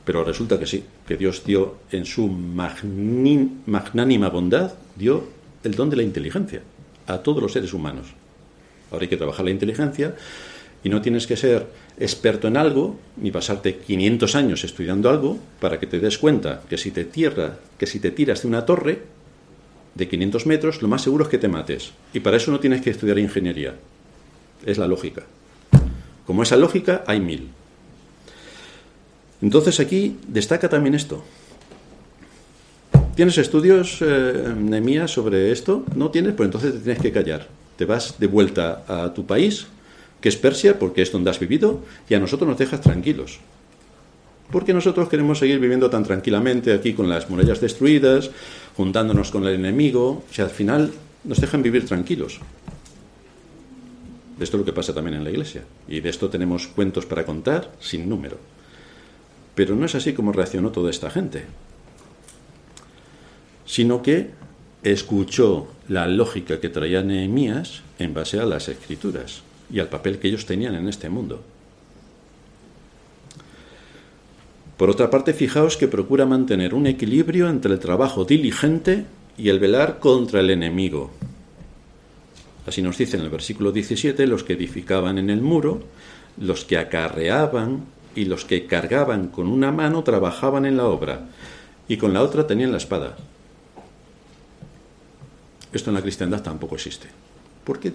[SPEAKER 1] Pero resulta que sí, que Dios dio en su magnánima bondad, dio el don de la inteligencia a todos los seres humanos. Ahora hay que trabajar la inteligencia y no tienes que ser experto en algo ni pasarte 500 años estudiando algo para que te des cuenta que si te tierra, que si te tiras de una torre de 500 metros, lo más seguro es que te mates. Y para eso no tienes que estudiar ingeniería. Es la lógica. Como esa lógica, hay mil. Entonces aquí destaca también esto. ¿Tienes estudios, eh, sobre esto? ¿No tienes? Pues entonces te tienes que callar. Te vas de vuelta a tu país que es Persia, porque es donde has vivido, y a nosotros nos dejas tranquilos. Porque nosotros queremos seguir viviendo tan tranquilamente aquí con las murallas destruidas, juntándonos con el enemigo, o sea, al final nos dejan vivir tranquilos. Esto es lo que pasa también en la iglesia, y de esto tenemos cuentos para contar sin número. Pero no es así como reaccionó toda esta gente, sino que escuchó la lógica que traía Nehemías en base a las escrituras y al papel que ellos tenían en este mundo. Por otra parte, fijaos que procura mantener un equilibrio entre el trabajo diligente y el velar contra el enemigo. Así nos dice en el versículo 17, los que edificaban en el muro, los que acarreaban y los que cargaban con una mano trabajaban en la obra y con la otra tenían la espada. Esto en la cristiandad tampoco existe. ¿Por qué?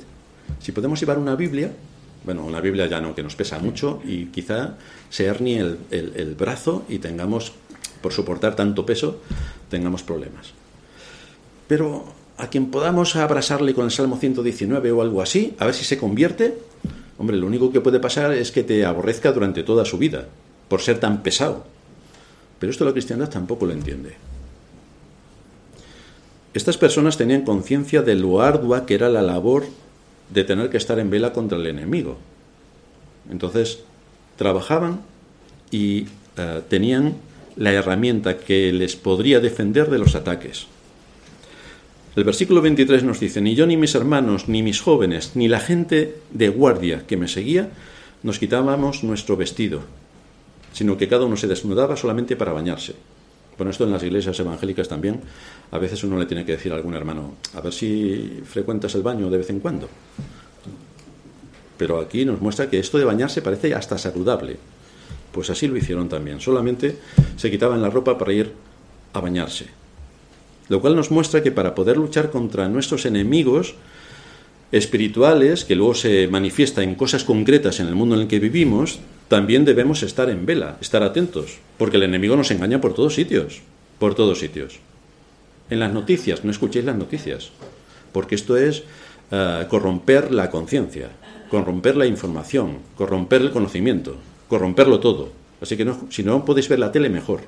[SPEAKER 1] Si podemos llevar una Biblia, bueno, una Biblia ya no, que nos pesa mucho y quizá se hernie el, el, brazo y tengamos, por soportar tanto peso, tengamos problemas. Pero a quien podamos abrazarle con el Salmo 119 o algo así, a ver si se convierte, hombre, lo único que puede pasar es que te aborrezca durante toda su vida, por ser tan pesado. Pero esto la cristiandad tampoco lo entiende. Estas personas tenían conciencia de lo ardua que era la labor de tener que estar en vela contra el enemigo. Entonces, trabajaban y eh, tenían la herramienta que les podría defender de los ataques. El versículo 23 nos dice, ni yo ni mis hermanos, ni mis jóvenes, ni la gente de guardia que me seguía, nos quitábamos nuestro vestido, sino que cada uno se desnudaba solamente para bañarse, Bueno, esto en las iglesias evangélicas también, a veces uno le tiene que decir a algún hermano, a ver si frecuentas el baño de vez en cuando. Pero aquí nos muestra que esto de bañarse parece hasta saludable. Pues así lo hicieron también. Solamente se quitaban la ropa para ir a bañarse. Lo cual nos muestra que para poder luchar contra nuestros enemigos espirituales, que luego se manifiesta en cosas concretas en el mundo en el que vivimos, también debemos estar en vela, estar atentos, porque el enemigo nos engaña por todos sitios, por todos sitios. En las noticias, no escuchéis las noticias, porque esto es eh, corromper la conciencia, corromper la información, corromper el conocimiento, corromperlo todo. Así que si no podéis ver la tele, mejor.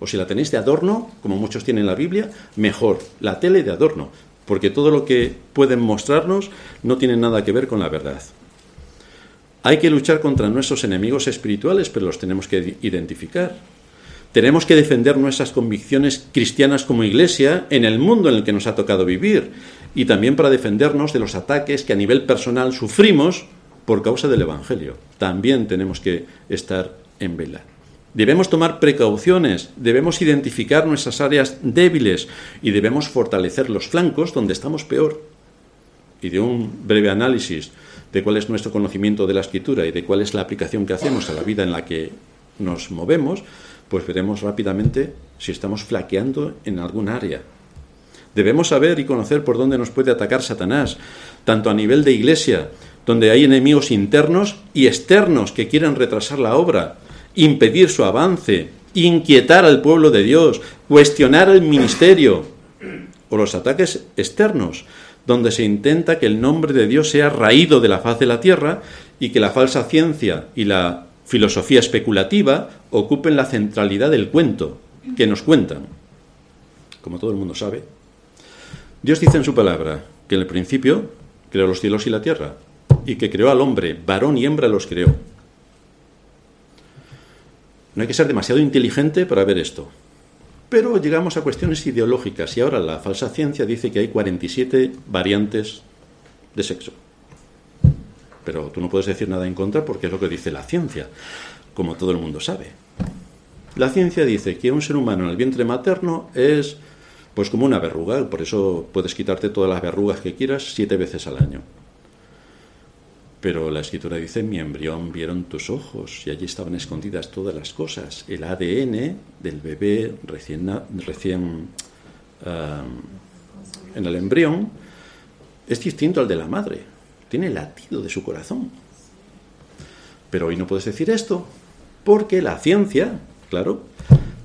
[SPEAKER 1] O si la tenéis de adorno, como muchos tienen la Biblia, mejor. La tele de adorno, porque todo lo que pueden mostrarnos no tiene nada que ver con la verdad. Hay que luchar contra nuestros enemigos espirituales, pero los tenemos que identificar. Tenemos que defender nuestras convicciones cristianas como iglesia en el mundo en el que nos ha tocado vivir y también para defendernos de los ataques que a nivel personal sufrimos por causa del Evangelio. También tenemos que estar en vela. Debemos tomar precauciones, debemos identificar nuestras áreas débiles y debemos fortalecer los flancos donde estamos peor. Y de un breve análisis de cuál es nuestro conocimiento de la escritura y de cuál es la aplicación que hacemos a la vida en la que nos movemos, pues veremos rápidamente si estamos flaqueando en algún área. Debemos saber y conocer por dónde nos puede atacar Satanás, tanto a nivel de iglesia, donde hay enemigos internos y externos que quieren retrasar la obra, impedir su avance, inquietar al pueblo de Dios, cuestionar el ministerio, o los ataques externos, donde se intenta que el nombre de Dios sea raído de la faz de la tierra y que la falsa ciencia y la filosofía especulativa ocupen la centralidad del cuento que nos cuentan. Como todo el mundo sabe, Dios dice en su palabra que en el principio creó los cielos y la tierra y que creó al hombre, varón y hembra los creó. No hay que ser demasiado inteligente para ver esto. Pero llegamos a cuestiones ideológicas y ahora la falsa ciencia dice que hay 47 variantes de sexo. Pero tú no puedes decir nada en contra porque es lo que dice la ciencia, como todo el mundo sabe. La ciencia dice que un ser humano en el vientre materno es pues como una verruga, por eso puedes quitarte todas las verrugas que quieras siete veces al año. Pero la escritura dice, mi embrión vieron tus ojos y allí estaban escondidas todas las cosas. El ADN del bebé recién, recién en el embrión es distinto al de la madre. Tiene el latido de su corazón. Pero hoy no puedes decir esto porque la ciencia, claro,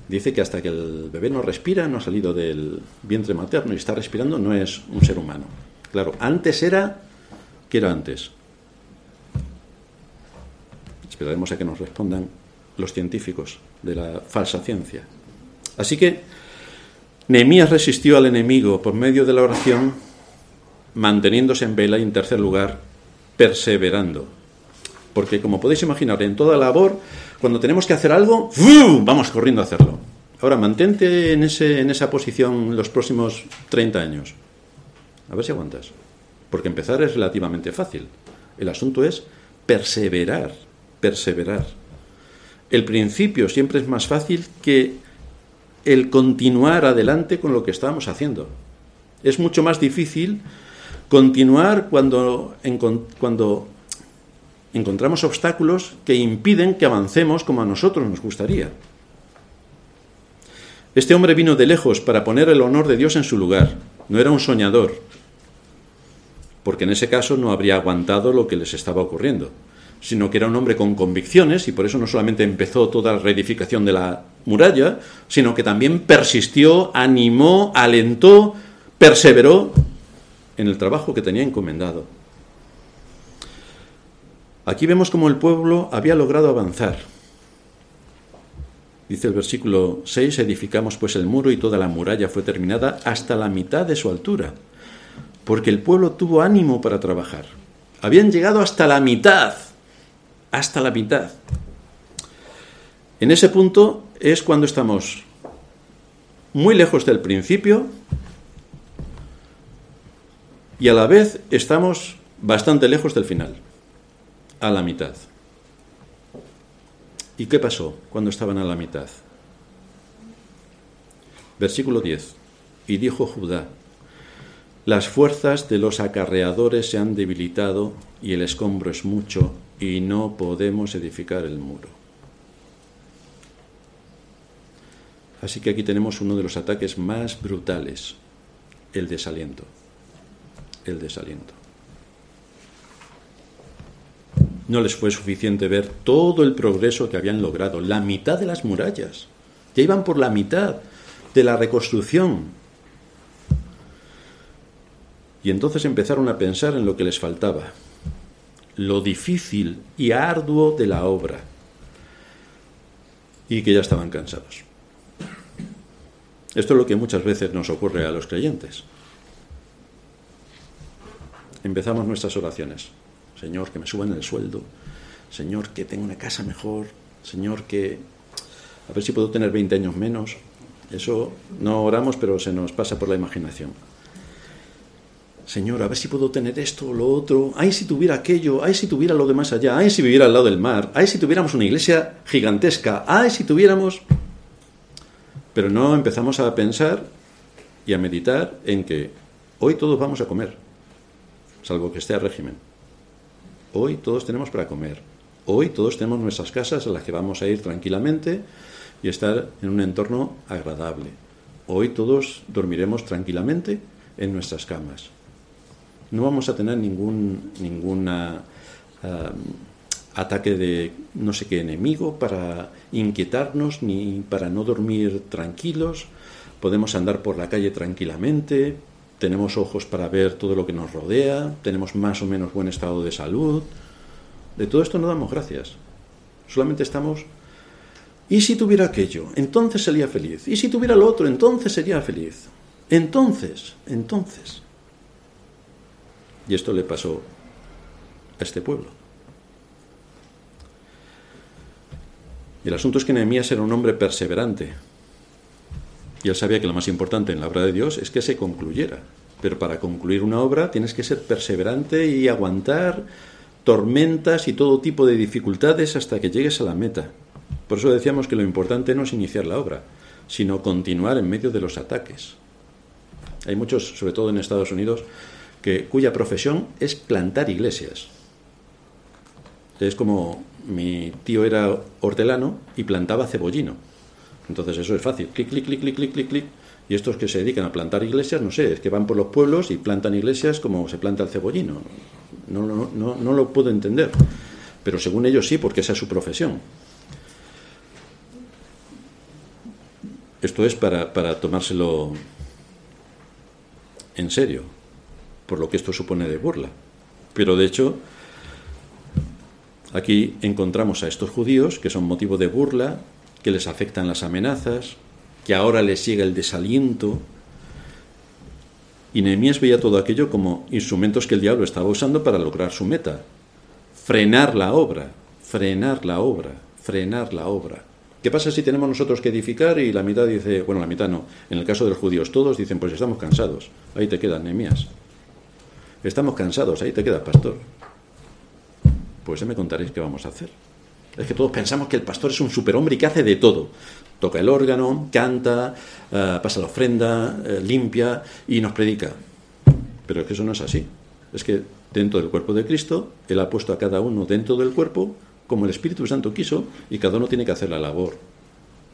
[SPEAKER 1] dice que hasta que el bebé no respira, no ha salido del vientre materno y está respirando, no es un ser humano. Claro, antes era, ¿qué era antes? Esperaremos a que nos respondan los científicos de la falsa ciencia. Así que Nehemías resistió al enemigo por medio de la oración, manteniéndose en vela y en tercer lugar, perseverando. Porque como podéis imaginar, en toda labor, cuando tenemos que hacer algo, vamos corriendo a hacerlo. Ahora, mantente en, ese, en esa posición los próximos 30 años. A ver si aguantas. Porque empezar es relativamente fácil. El asunto es perseverar perseverar. El principio siempre es más fácil que el continuar adelante con lo que estamos haciendo. Es mucho más difícil continuar cuando, cuando encontramos obstáculos que impiden que avancemos como a nosotros nos gustaría. Este hombre vino de lejos para poner el honor de Dios en su lugar. No era un soñador, porque en ese caso no habría aguantado lo que les estaba ocurriendo sino que era un hombre con convicciones y por eso no solamente empezó toda la reedificación de la muralla, sino que también persistió, animó, alentó, perseveró en el trabajo que tenía encomendado. Aquí vemos cómo el pueblo había logrado avanzar. Dice el versículo 6, edificamos pues el muro y toda la muralla fue terminada hasta la mitad de su altura, porque el pueblo tuvo ánimo para trabajar. Habían llegado hasta la mitad hasta la mitad. En ese punto es cuando estamos muy lejos del principio y a la vez estamos bastante lejos del final, a la mitad. ¿Y qué pasó cuando estaban a la mitad? Versículo 10. Y dijo Judá, las fuerzas de los acarreadores se han debilitado y el escombro es mucho y no podemos edificar el muro. Así que aquí tenemos uno de los ataques más brutales, el desaliento. El desaliento. No les fue suficiente ver todo el progreso que habían logrado, la mitad de las murallas. Ya iban por la mitad de la reconstrucción. Y entonces empezaron a pensar en lo que les faltaba, lo difícil y arduo de la obra, y que ya estaban cansados. Esto es lo que muchas veces nos ocurre a los creyentes. Empezamos nuestras oraciones. Señor, que me suban el sueldo. Señor, que tenga una casa mejor. Señor, que a ver si puedo tener 20 años menos. Eso no oramos, pero se nos pasa por la imaginación. Señor, a ver si puedo tener esto o lo otro. Ay, si tuviera aquello. Ay, si tuviera lo de más allá. Ay, si viviera al lado del mar. Ay, si tuviéramos una iglesia gigantesca. Ay, si tuviéramos... Pero no empezamos a pensar y a meditar en que hoy todos vamos a comer, salvo que esté a régimen. Hoy todos tenemos para comer. Hoy todos tenemos nuestras casas a las que vamos a ir tranquilamente y estar en un entorno agradable. Hoy todos dormiremos tranquilamente en nuestras camas. No vamos a tener ningún ninguna ataque de no sé qué enemigo para inquietarnos ni para no dormir tranquilos. Podemos andar por la calle tranquilamente, tenemos ojos para ver todo lo que nos rodea, tenemos más o menos buen estado de salud. De todo esto no damos gracias. Solamente estamos... ¿Y si tuviera aquello? Entonces sería feliz. ¿Y si tuviera lo otro? Entonces sería feliz. Entonces, entonces. Y esto le pasó a este pueblo. El asunto es que Nehemías era un hombre perseverante. Y él sabía que lo más importante en la obra de Dios es que se concluyera. Pero para concluir una obra tienes que ser perseverante y aguantar tormentas y todo tipo de dificultades hasta que llegues a la meta. Por eso decíamos que lo importante no es iniciar la obra, sino continuar en medio de los ataques. Hay muchos, sobre todo en Estados Unidos, que, cuya profesión es plantar iglesias. Es como mi tío era hortelano y plantaba cebollino. Entonces eso es fácil. Clic, clic, clic, clic, clic, clic, clic. Y estos que se dedican a plantar iglesias, no sé, es que van por los pueblos y plantan iglesias como se planta el cebollino. No, no, no, no lo puedo entender. Pero según ellos sí, porque esa es su profesión. Esto es para, para tomárselo en serio, por lo que esto supone de burla. Pero de hecho, Aquí encontramos a estos judíos que son motivo de burla, que les afectan las amenazas, que ahora les llega el desaliento. Y Nehemías veía todo aquello como instrumentos que el diablo estaba usando para lograr su meta. Frenar la obra, frenar la obra, frenar la obra. ¿Qué pasa si tenemos nosotros que edificar y la mitad dice, bueno, la mitad no, en el caso de los judíos todos dicen, pues estamos cansados, ahí te queda Nehemías. Estamos cansados, ahí te queda pastor pues ya me contaréis qué vamos a hacer. Es que todos pensamos que el pastor es un superhombre y que hace de todo. Toca el órgano, canta, eh, pasa la ofrenda, eh, limpia y nos predica. Pero es que eso no es así. Es que dentro del cuerpo de Cristo, Él ha puesto a cada uno dentro del cuerpo como el Espíritu Santo quiso y cada uno tiene que hacer la labor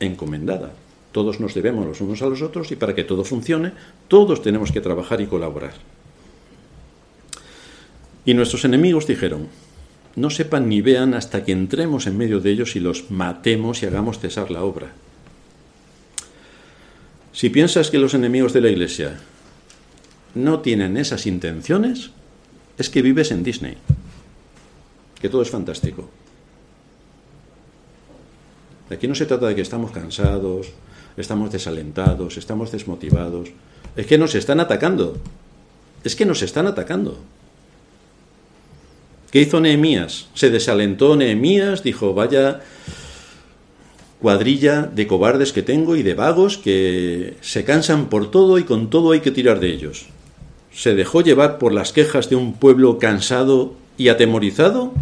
[SPEAKER 1] encomendada. Todos nos debemos los unos a los otros y para que todo funcione, todos tenemos que trabajar y colaborar. Y nuestros enemigos dijeron, no sepan ni vean hasta que entremos en medio de ellos y los matemos y hagamos cesar la obra. Si piensas que los enemigos de la Iglesia no tienen esas intenciones, es que vives en Disney, que todo es fantástico. Aquí no se trata de que estamos cansados, estamos desalentados, estamos desmotivados. Es que nos están atacando. Es que nos están atacando. ¿Qué hizo Nehemías? Se desalentó Nehemías, dijo, vaya cuadrilla de cobardes que tengo y de vagos que se cansan por todo y con todo hay que tirar de ellos. ¿Se dejó llevar por las quejas de un pueblo cansado y atemorizado?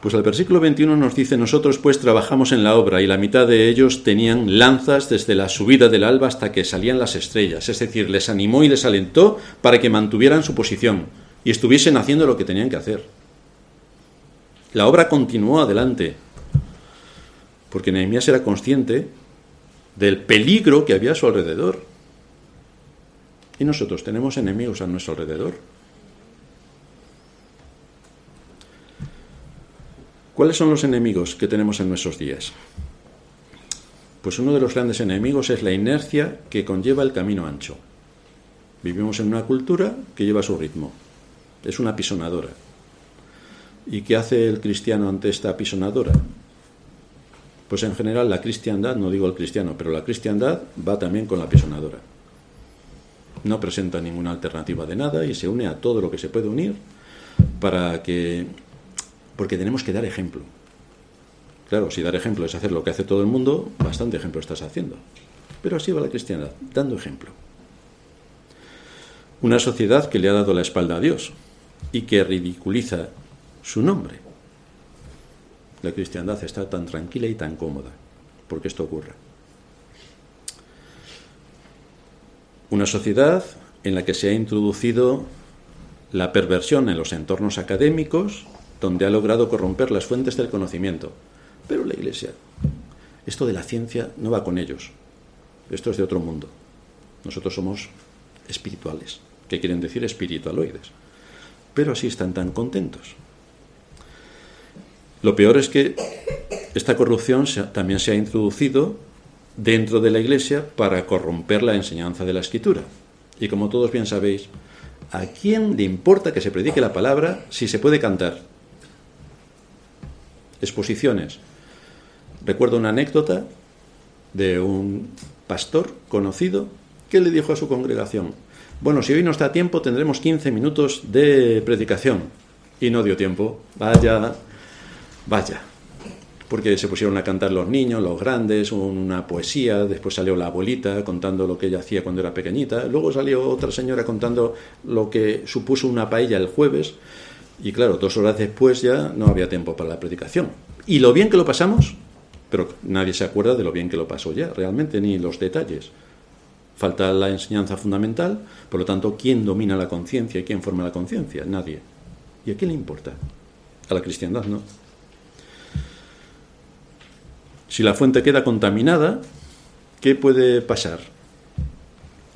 [SPEAKER 1] Pues el versículo 21 nos dice, nosotros pues trabajamos en la obra y la mitad de ellos tenían lanzas desde la subida del alba hasta que salían las estrellas, es decir, les animó y les alentó para que mantuvieran su posición y estuviesen haciendo lo que tenían que hacer. La obra continuó adelante, porque Nehemías era consciente del peligro que había a su alrededor. Y nosotros tenemos enemigos a nuestro alrededor. ¿Cuáles son los enemigos que tenemos en nuestros días? Pues uno de los grandes enemigos es la inercia que conlleva el camino ancho. Vivimos en una cultura que lleva su ritmo. Es una pisonadora. ¿Y qué hace el cristiano ante esta pisonadora? Pues en general la cristiandad, no digo el cristiano, pero la cristiandad va también con la pisonadora. No presenta ninguna alternativa de nada y se une a todo lo que se puede unir para que porque tenemos que dar ejemplo. Claro, si dar ejemplo es hacer lo que hace todo el mundo, bastante ejemplo estás haciendo. Pero así va la cristiandad, dando ejemplo. Una sociedad que le ha dado la espalda a Dios y que ridiculiza su nombre. La cristiandad está tan tranquila y tan cómoda porque esto ocurra. Una sociedad en la que se ha introducido la perversión en los entornos académicos donde ha logrado corromper las fuentes del conocimiento. Pero la Iglesia, esto de la ciencia no va con ellos. Esto es de otro mundo. Nosotros somos espirituales, que quieren decir espiritualoides. Pero así están tan contentos. Lo peor es que esta corrupción también se ha introducido dentro de la Iglesia para corromper la enseñanza de la Escritura. Y como todos bien sabéis, ¿a quién le importa que se predique la palabra si se puede cantar? exposiciones. Recuerdo una anécdota de un pastor conocido que le dijo a su congregación, bueno, si hoy no está tiempo tendremos 15 minutos de predicación. Y no dio tiempo. Vaya, vaya. Porque se pusieron a cantar los niños, los grandes, una poesía, después salió la abuelita contando lo que ella hacía cuando era pequeñita, luego salió otra señora contando lo que supuso una paella el jueves, y claro, dos horas después ya no había tiempo para la predicación. Y lo bien que lo pasamos, pero nadie se acuerda de lo bien que lo pasó ya, realmente, ni los detalles. Falta la enseñanza fundamental, por lo tanto, ¿quién domina la conciencia y quién forma la conciencia? Nadie. ¿Y a quién le importa? A la cristiandad, ¿no? Si la fuente queda contaminada, ¿qué puede pasar?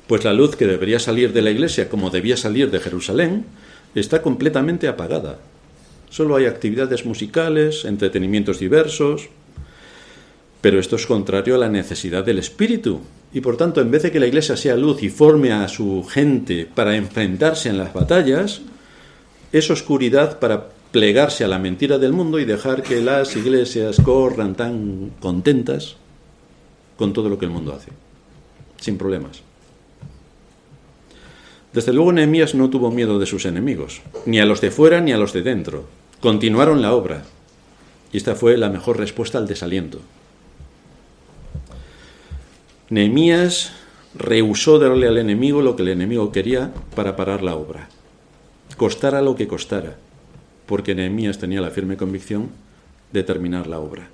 [SPEAKER 1] Pues la luz que debería salir de la iglesia, como debía salir de Jerusalén, está completamente apagada. Solo hay actividades musicales, entretenimientos diversos, pero esto es contrario a la necesidad del espíritu. Y por tanto, en vez de que la iglesia sea luz y forme a su gente para enfrentarse en las batallas, es oscuridad para plegarse a la mentira del mundo y dejar que las iglesias corran tan contentas con todo lo que el mundo hace, sin problemas. Desde luego Nehemías no tuvo miedo de sus enemigos, ni a los de fuera ni a los de dentro. Continuaron la obra. Y esta fue la mejor respuesta al desaliento. Nehemías rehusó darle al enemigo lo que el enemigo quería para parar la obra, costara lo que costara, porque Nehemías tenía la firme convicción de terminar la obra.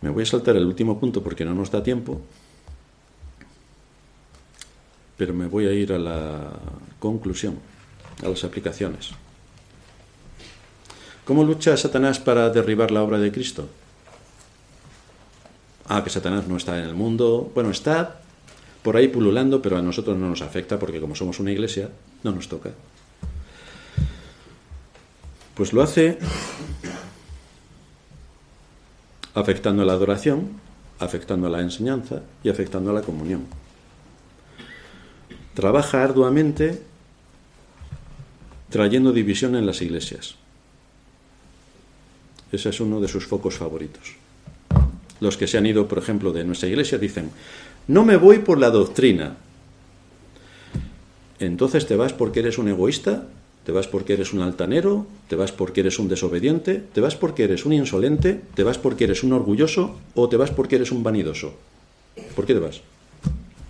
[SPEAKER 1] Me voy a saltar el último punto porque no nos da tiempo, pero me voy a ir a la conclusión, a las aplicaciones. ¿Cómo lucha Satanás para derribar la obra de Cristo? Ah, que Satanás no está en el mundo. Bueno, está por ahí pululando, pero a nosotros no nos afecta porque como somos una iglesia, no nos toca. Pues lo hace afectando a la adoración, afectando a la enseñanza y afectando a la comunión trabaja arduamente trayendo división en las iglesias. Ese es uno de sus focos favoritos. Los que se han ido, por ejemplo, de nuestra iglesia dicen, no me voy por la doctrina. Entonces te vas porque eres un egoísta, te vas porque eres un altanero, te vas porque eres un desobediente, te vas porque eres un insolente, te vas porque eres un orgulloso o te vas porque eres un vanidoso. ¿Por qué te vas?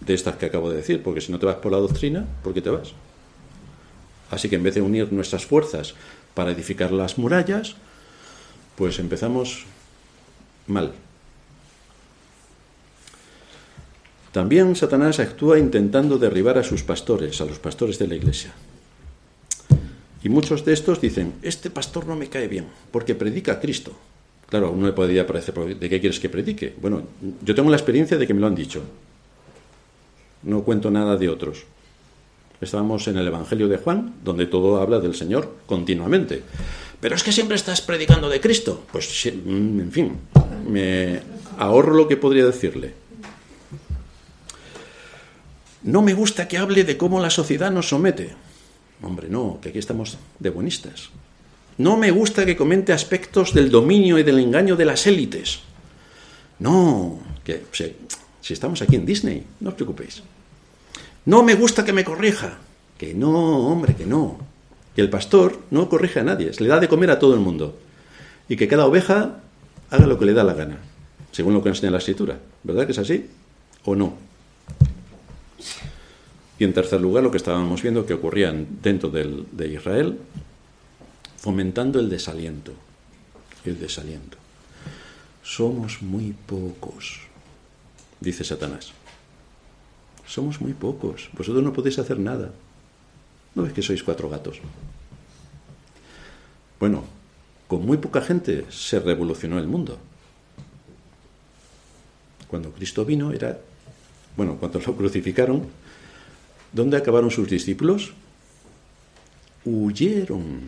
[SPEAKER 1] de estas que acabo de decir, porque si no te vas por la doctrina, ¿por qué te vas? Así que en vez de unir nuestras fuerzas para edificar las murallas, pues empezamos mal. También Satanás actúa intentando derribar a sus pastores, a los pastores de la iglesia. Y muchos de estos dicen, este pastor no me cae bien, porque predica a Cristo. Claro, uno le podría parecer, ¿de qué quieres que predique? Bueno, yo tengo la experiencia de que me lo han dicho. No cuento nada de otros. Estábamos en el Evangelio de Juan, donde todo habla del Señor continuamente. Pero es que siempre estás predicando de Cristo. Pues, mm, en fin, me ahorro lo que podría decirle. No me gusta que hable de cómo la sociedad nos somete. Hombre, no, que aquí estamos de buenistas. No me gusta que comente aspectos del dominio y del engaño de las élites. No, que si estamos aquí en Disney, no os preocupéis. No me gusta que me corrija. Que no, hombre, que no. Que el pastor no corrige a nadie, se le da de comer a todo el mundo. Y que cada oveja haga lo que le da la gana, según lo que enseña la escritura. ¿Verdad que es así? ¿O no? Y en tercer lugar, lo que estábamos viendo que ocurría dentro de Israel, fomentando el desaliento. El desaliento. Somos muy pocos, dice Satanás. Somos muy pocos. Vosotros no podéis hacer nada. ¿No ves que sois cuatro gatos? Bueno, con muy poca gente se revolucionó el mundo. Cuando Cristo vino era, bueno, cuando lo crucificaron, ¿dónde acabaron sus discípulos? Huyeron.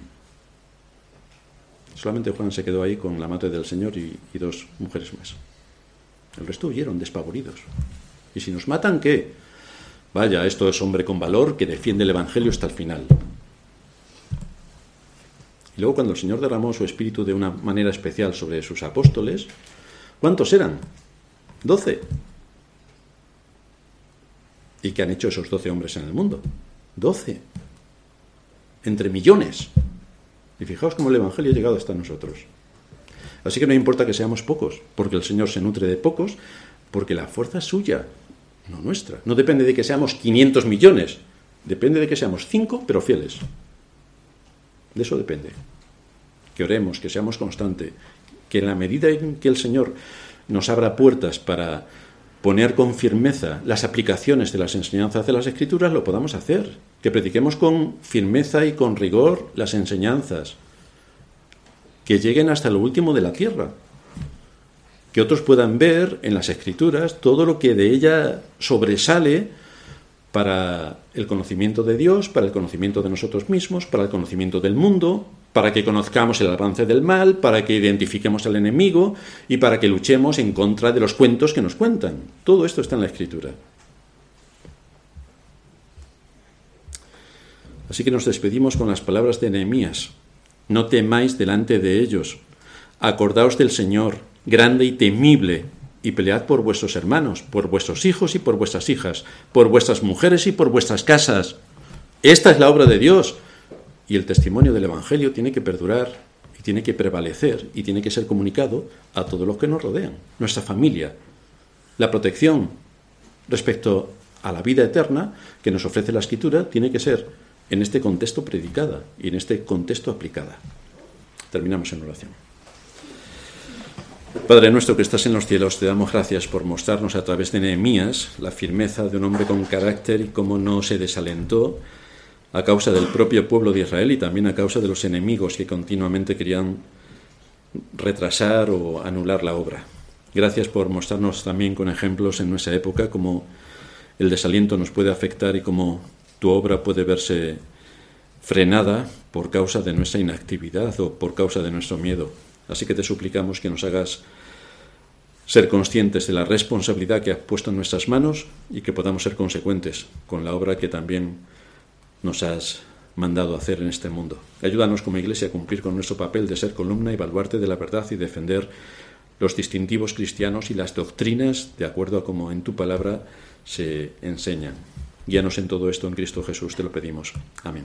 [SPEAKER 1] Solamente Juan se quedó ahí con la madre del Señor y, y dos mujeres más. El resto huyeron despavoridos. ¿Y si nos matan qué? Vaya, esto es hombre con valor que defiende el Evangelio hasta el final. Y luego cuando el Señor derramó su espíritu de una manera especial sobre sus apóstoles, ¿cuántos eran? Doce. ¿Y qué han hecho esos doce hombres en el mundo? Doce. Entre millones. Y fijaos cómo el Evangelio ha llegado hasta nosotros. Así que no importa que seamos pocos, porque el Señor se nutre de pocos, porque la fuerza es suya, no nuestra. No depende de que seamos 500 millones, depende de que seamos cinco, pero fieles. De eso depende. Que oremos, que seamos constantes, que en la medida en que el Señor nos abra puertas para poner con firmeza las aplicaciones de las enseñanzas de las Escrituras, lo podamos hacer. Que prediquemos con firmeza y con rigor las enseñanzas. Que lleguen hasta lo último de la tierra que otros puedan ver en las escrituras todo lo que de ella sobresale para el conocimiento de Dios, para el conocimiento de nosotros mismos, para el conocimiento del mundo, para que conozcamos el avance del mal, para que identifiquemos al enemigo y para que luchemos en contra de los cuentos que nos cuentan. Todo esto está en la escritura. Así que nos despedimos con las palabras de Nehemías. No temáis delante de ellos. Acordaos del Señor grande y temible, y pelead por vuestros hermanos, por vuestros hijos y por vuestras hijas, por vuestras mujeres y por vuestras casas. Esta es la obra de Dios. Y el testimonio del Evangelio tiene que perdurar y tiene que prevalecer y tiene que ser comunicado a todos los que nos rodean, nuestra familia. La protección respecto a la vida eterna que nos ofrece la Escritura tiene que ser en este contexto predicada y en este contexto aplicada. Terminamos en oración. Padre nuestro que estás en los cielos, te damos gracias por mostrarnos a través de Nehemías la firmeza de un hombre con carácter y cómo no se desalentó a causa del propio pueblo de Israel y también a causa de los enemigos que continuamente querían retrasar o anular la obra. Gracias por mostrarnos también con ejemplos en nuestra época cómo el desaliento nos puede afectar y cómo tu obra puede verse frenada por causa de nuestra inactividad o por causa de nuestro miedo. Así que te suplicamos que nos hagas ser conscientes de la responsabilidad que has puesto en nuestras manos y que podamos ser consecuentes con la obra que también nos has mandado hacer en este mundo. Ayúdanos como Iglesia a cumplir con nuestro papel de ser columna y baluarte de la verdad y defender los distintivos cristianos y las doctrinas de acuerdo a como en tu palabra se enseñan. Guíanos en todo esto en Cristo Jesús, te lo pedimos. Amén.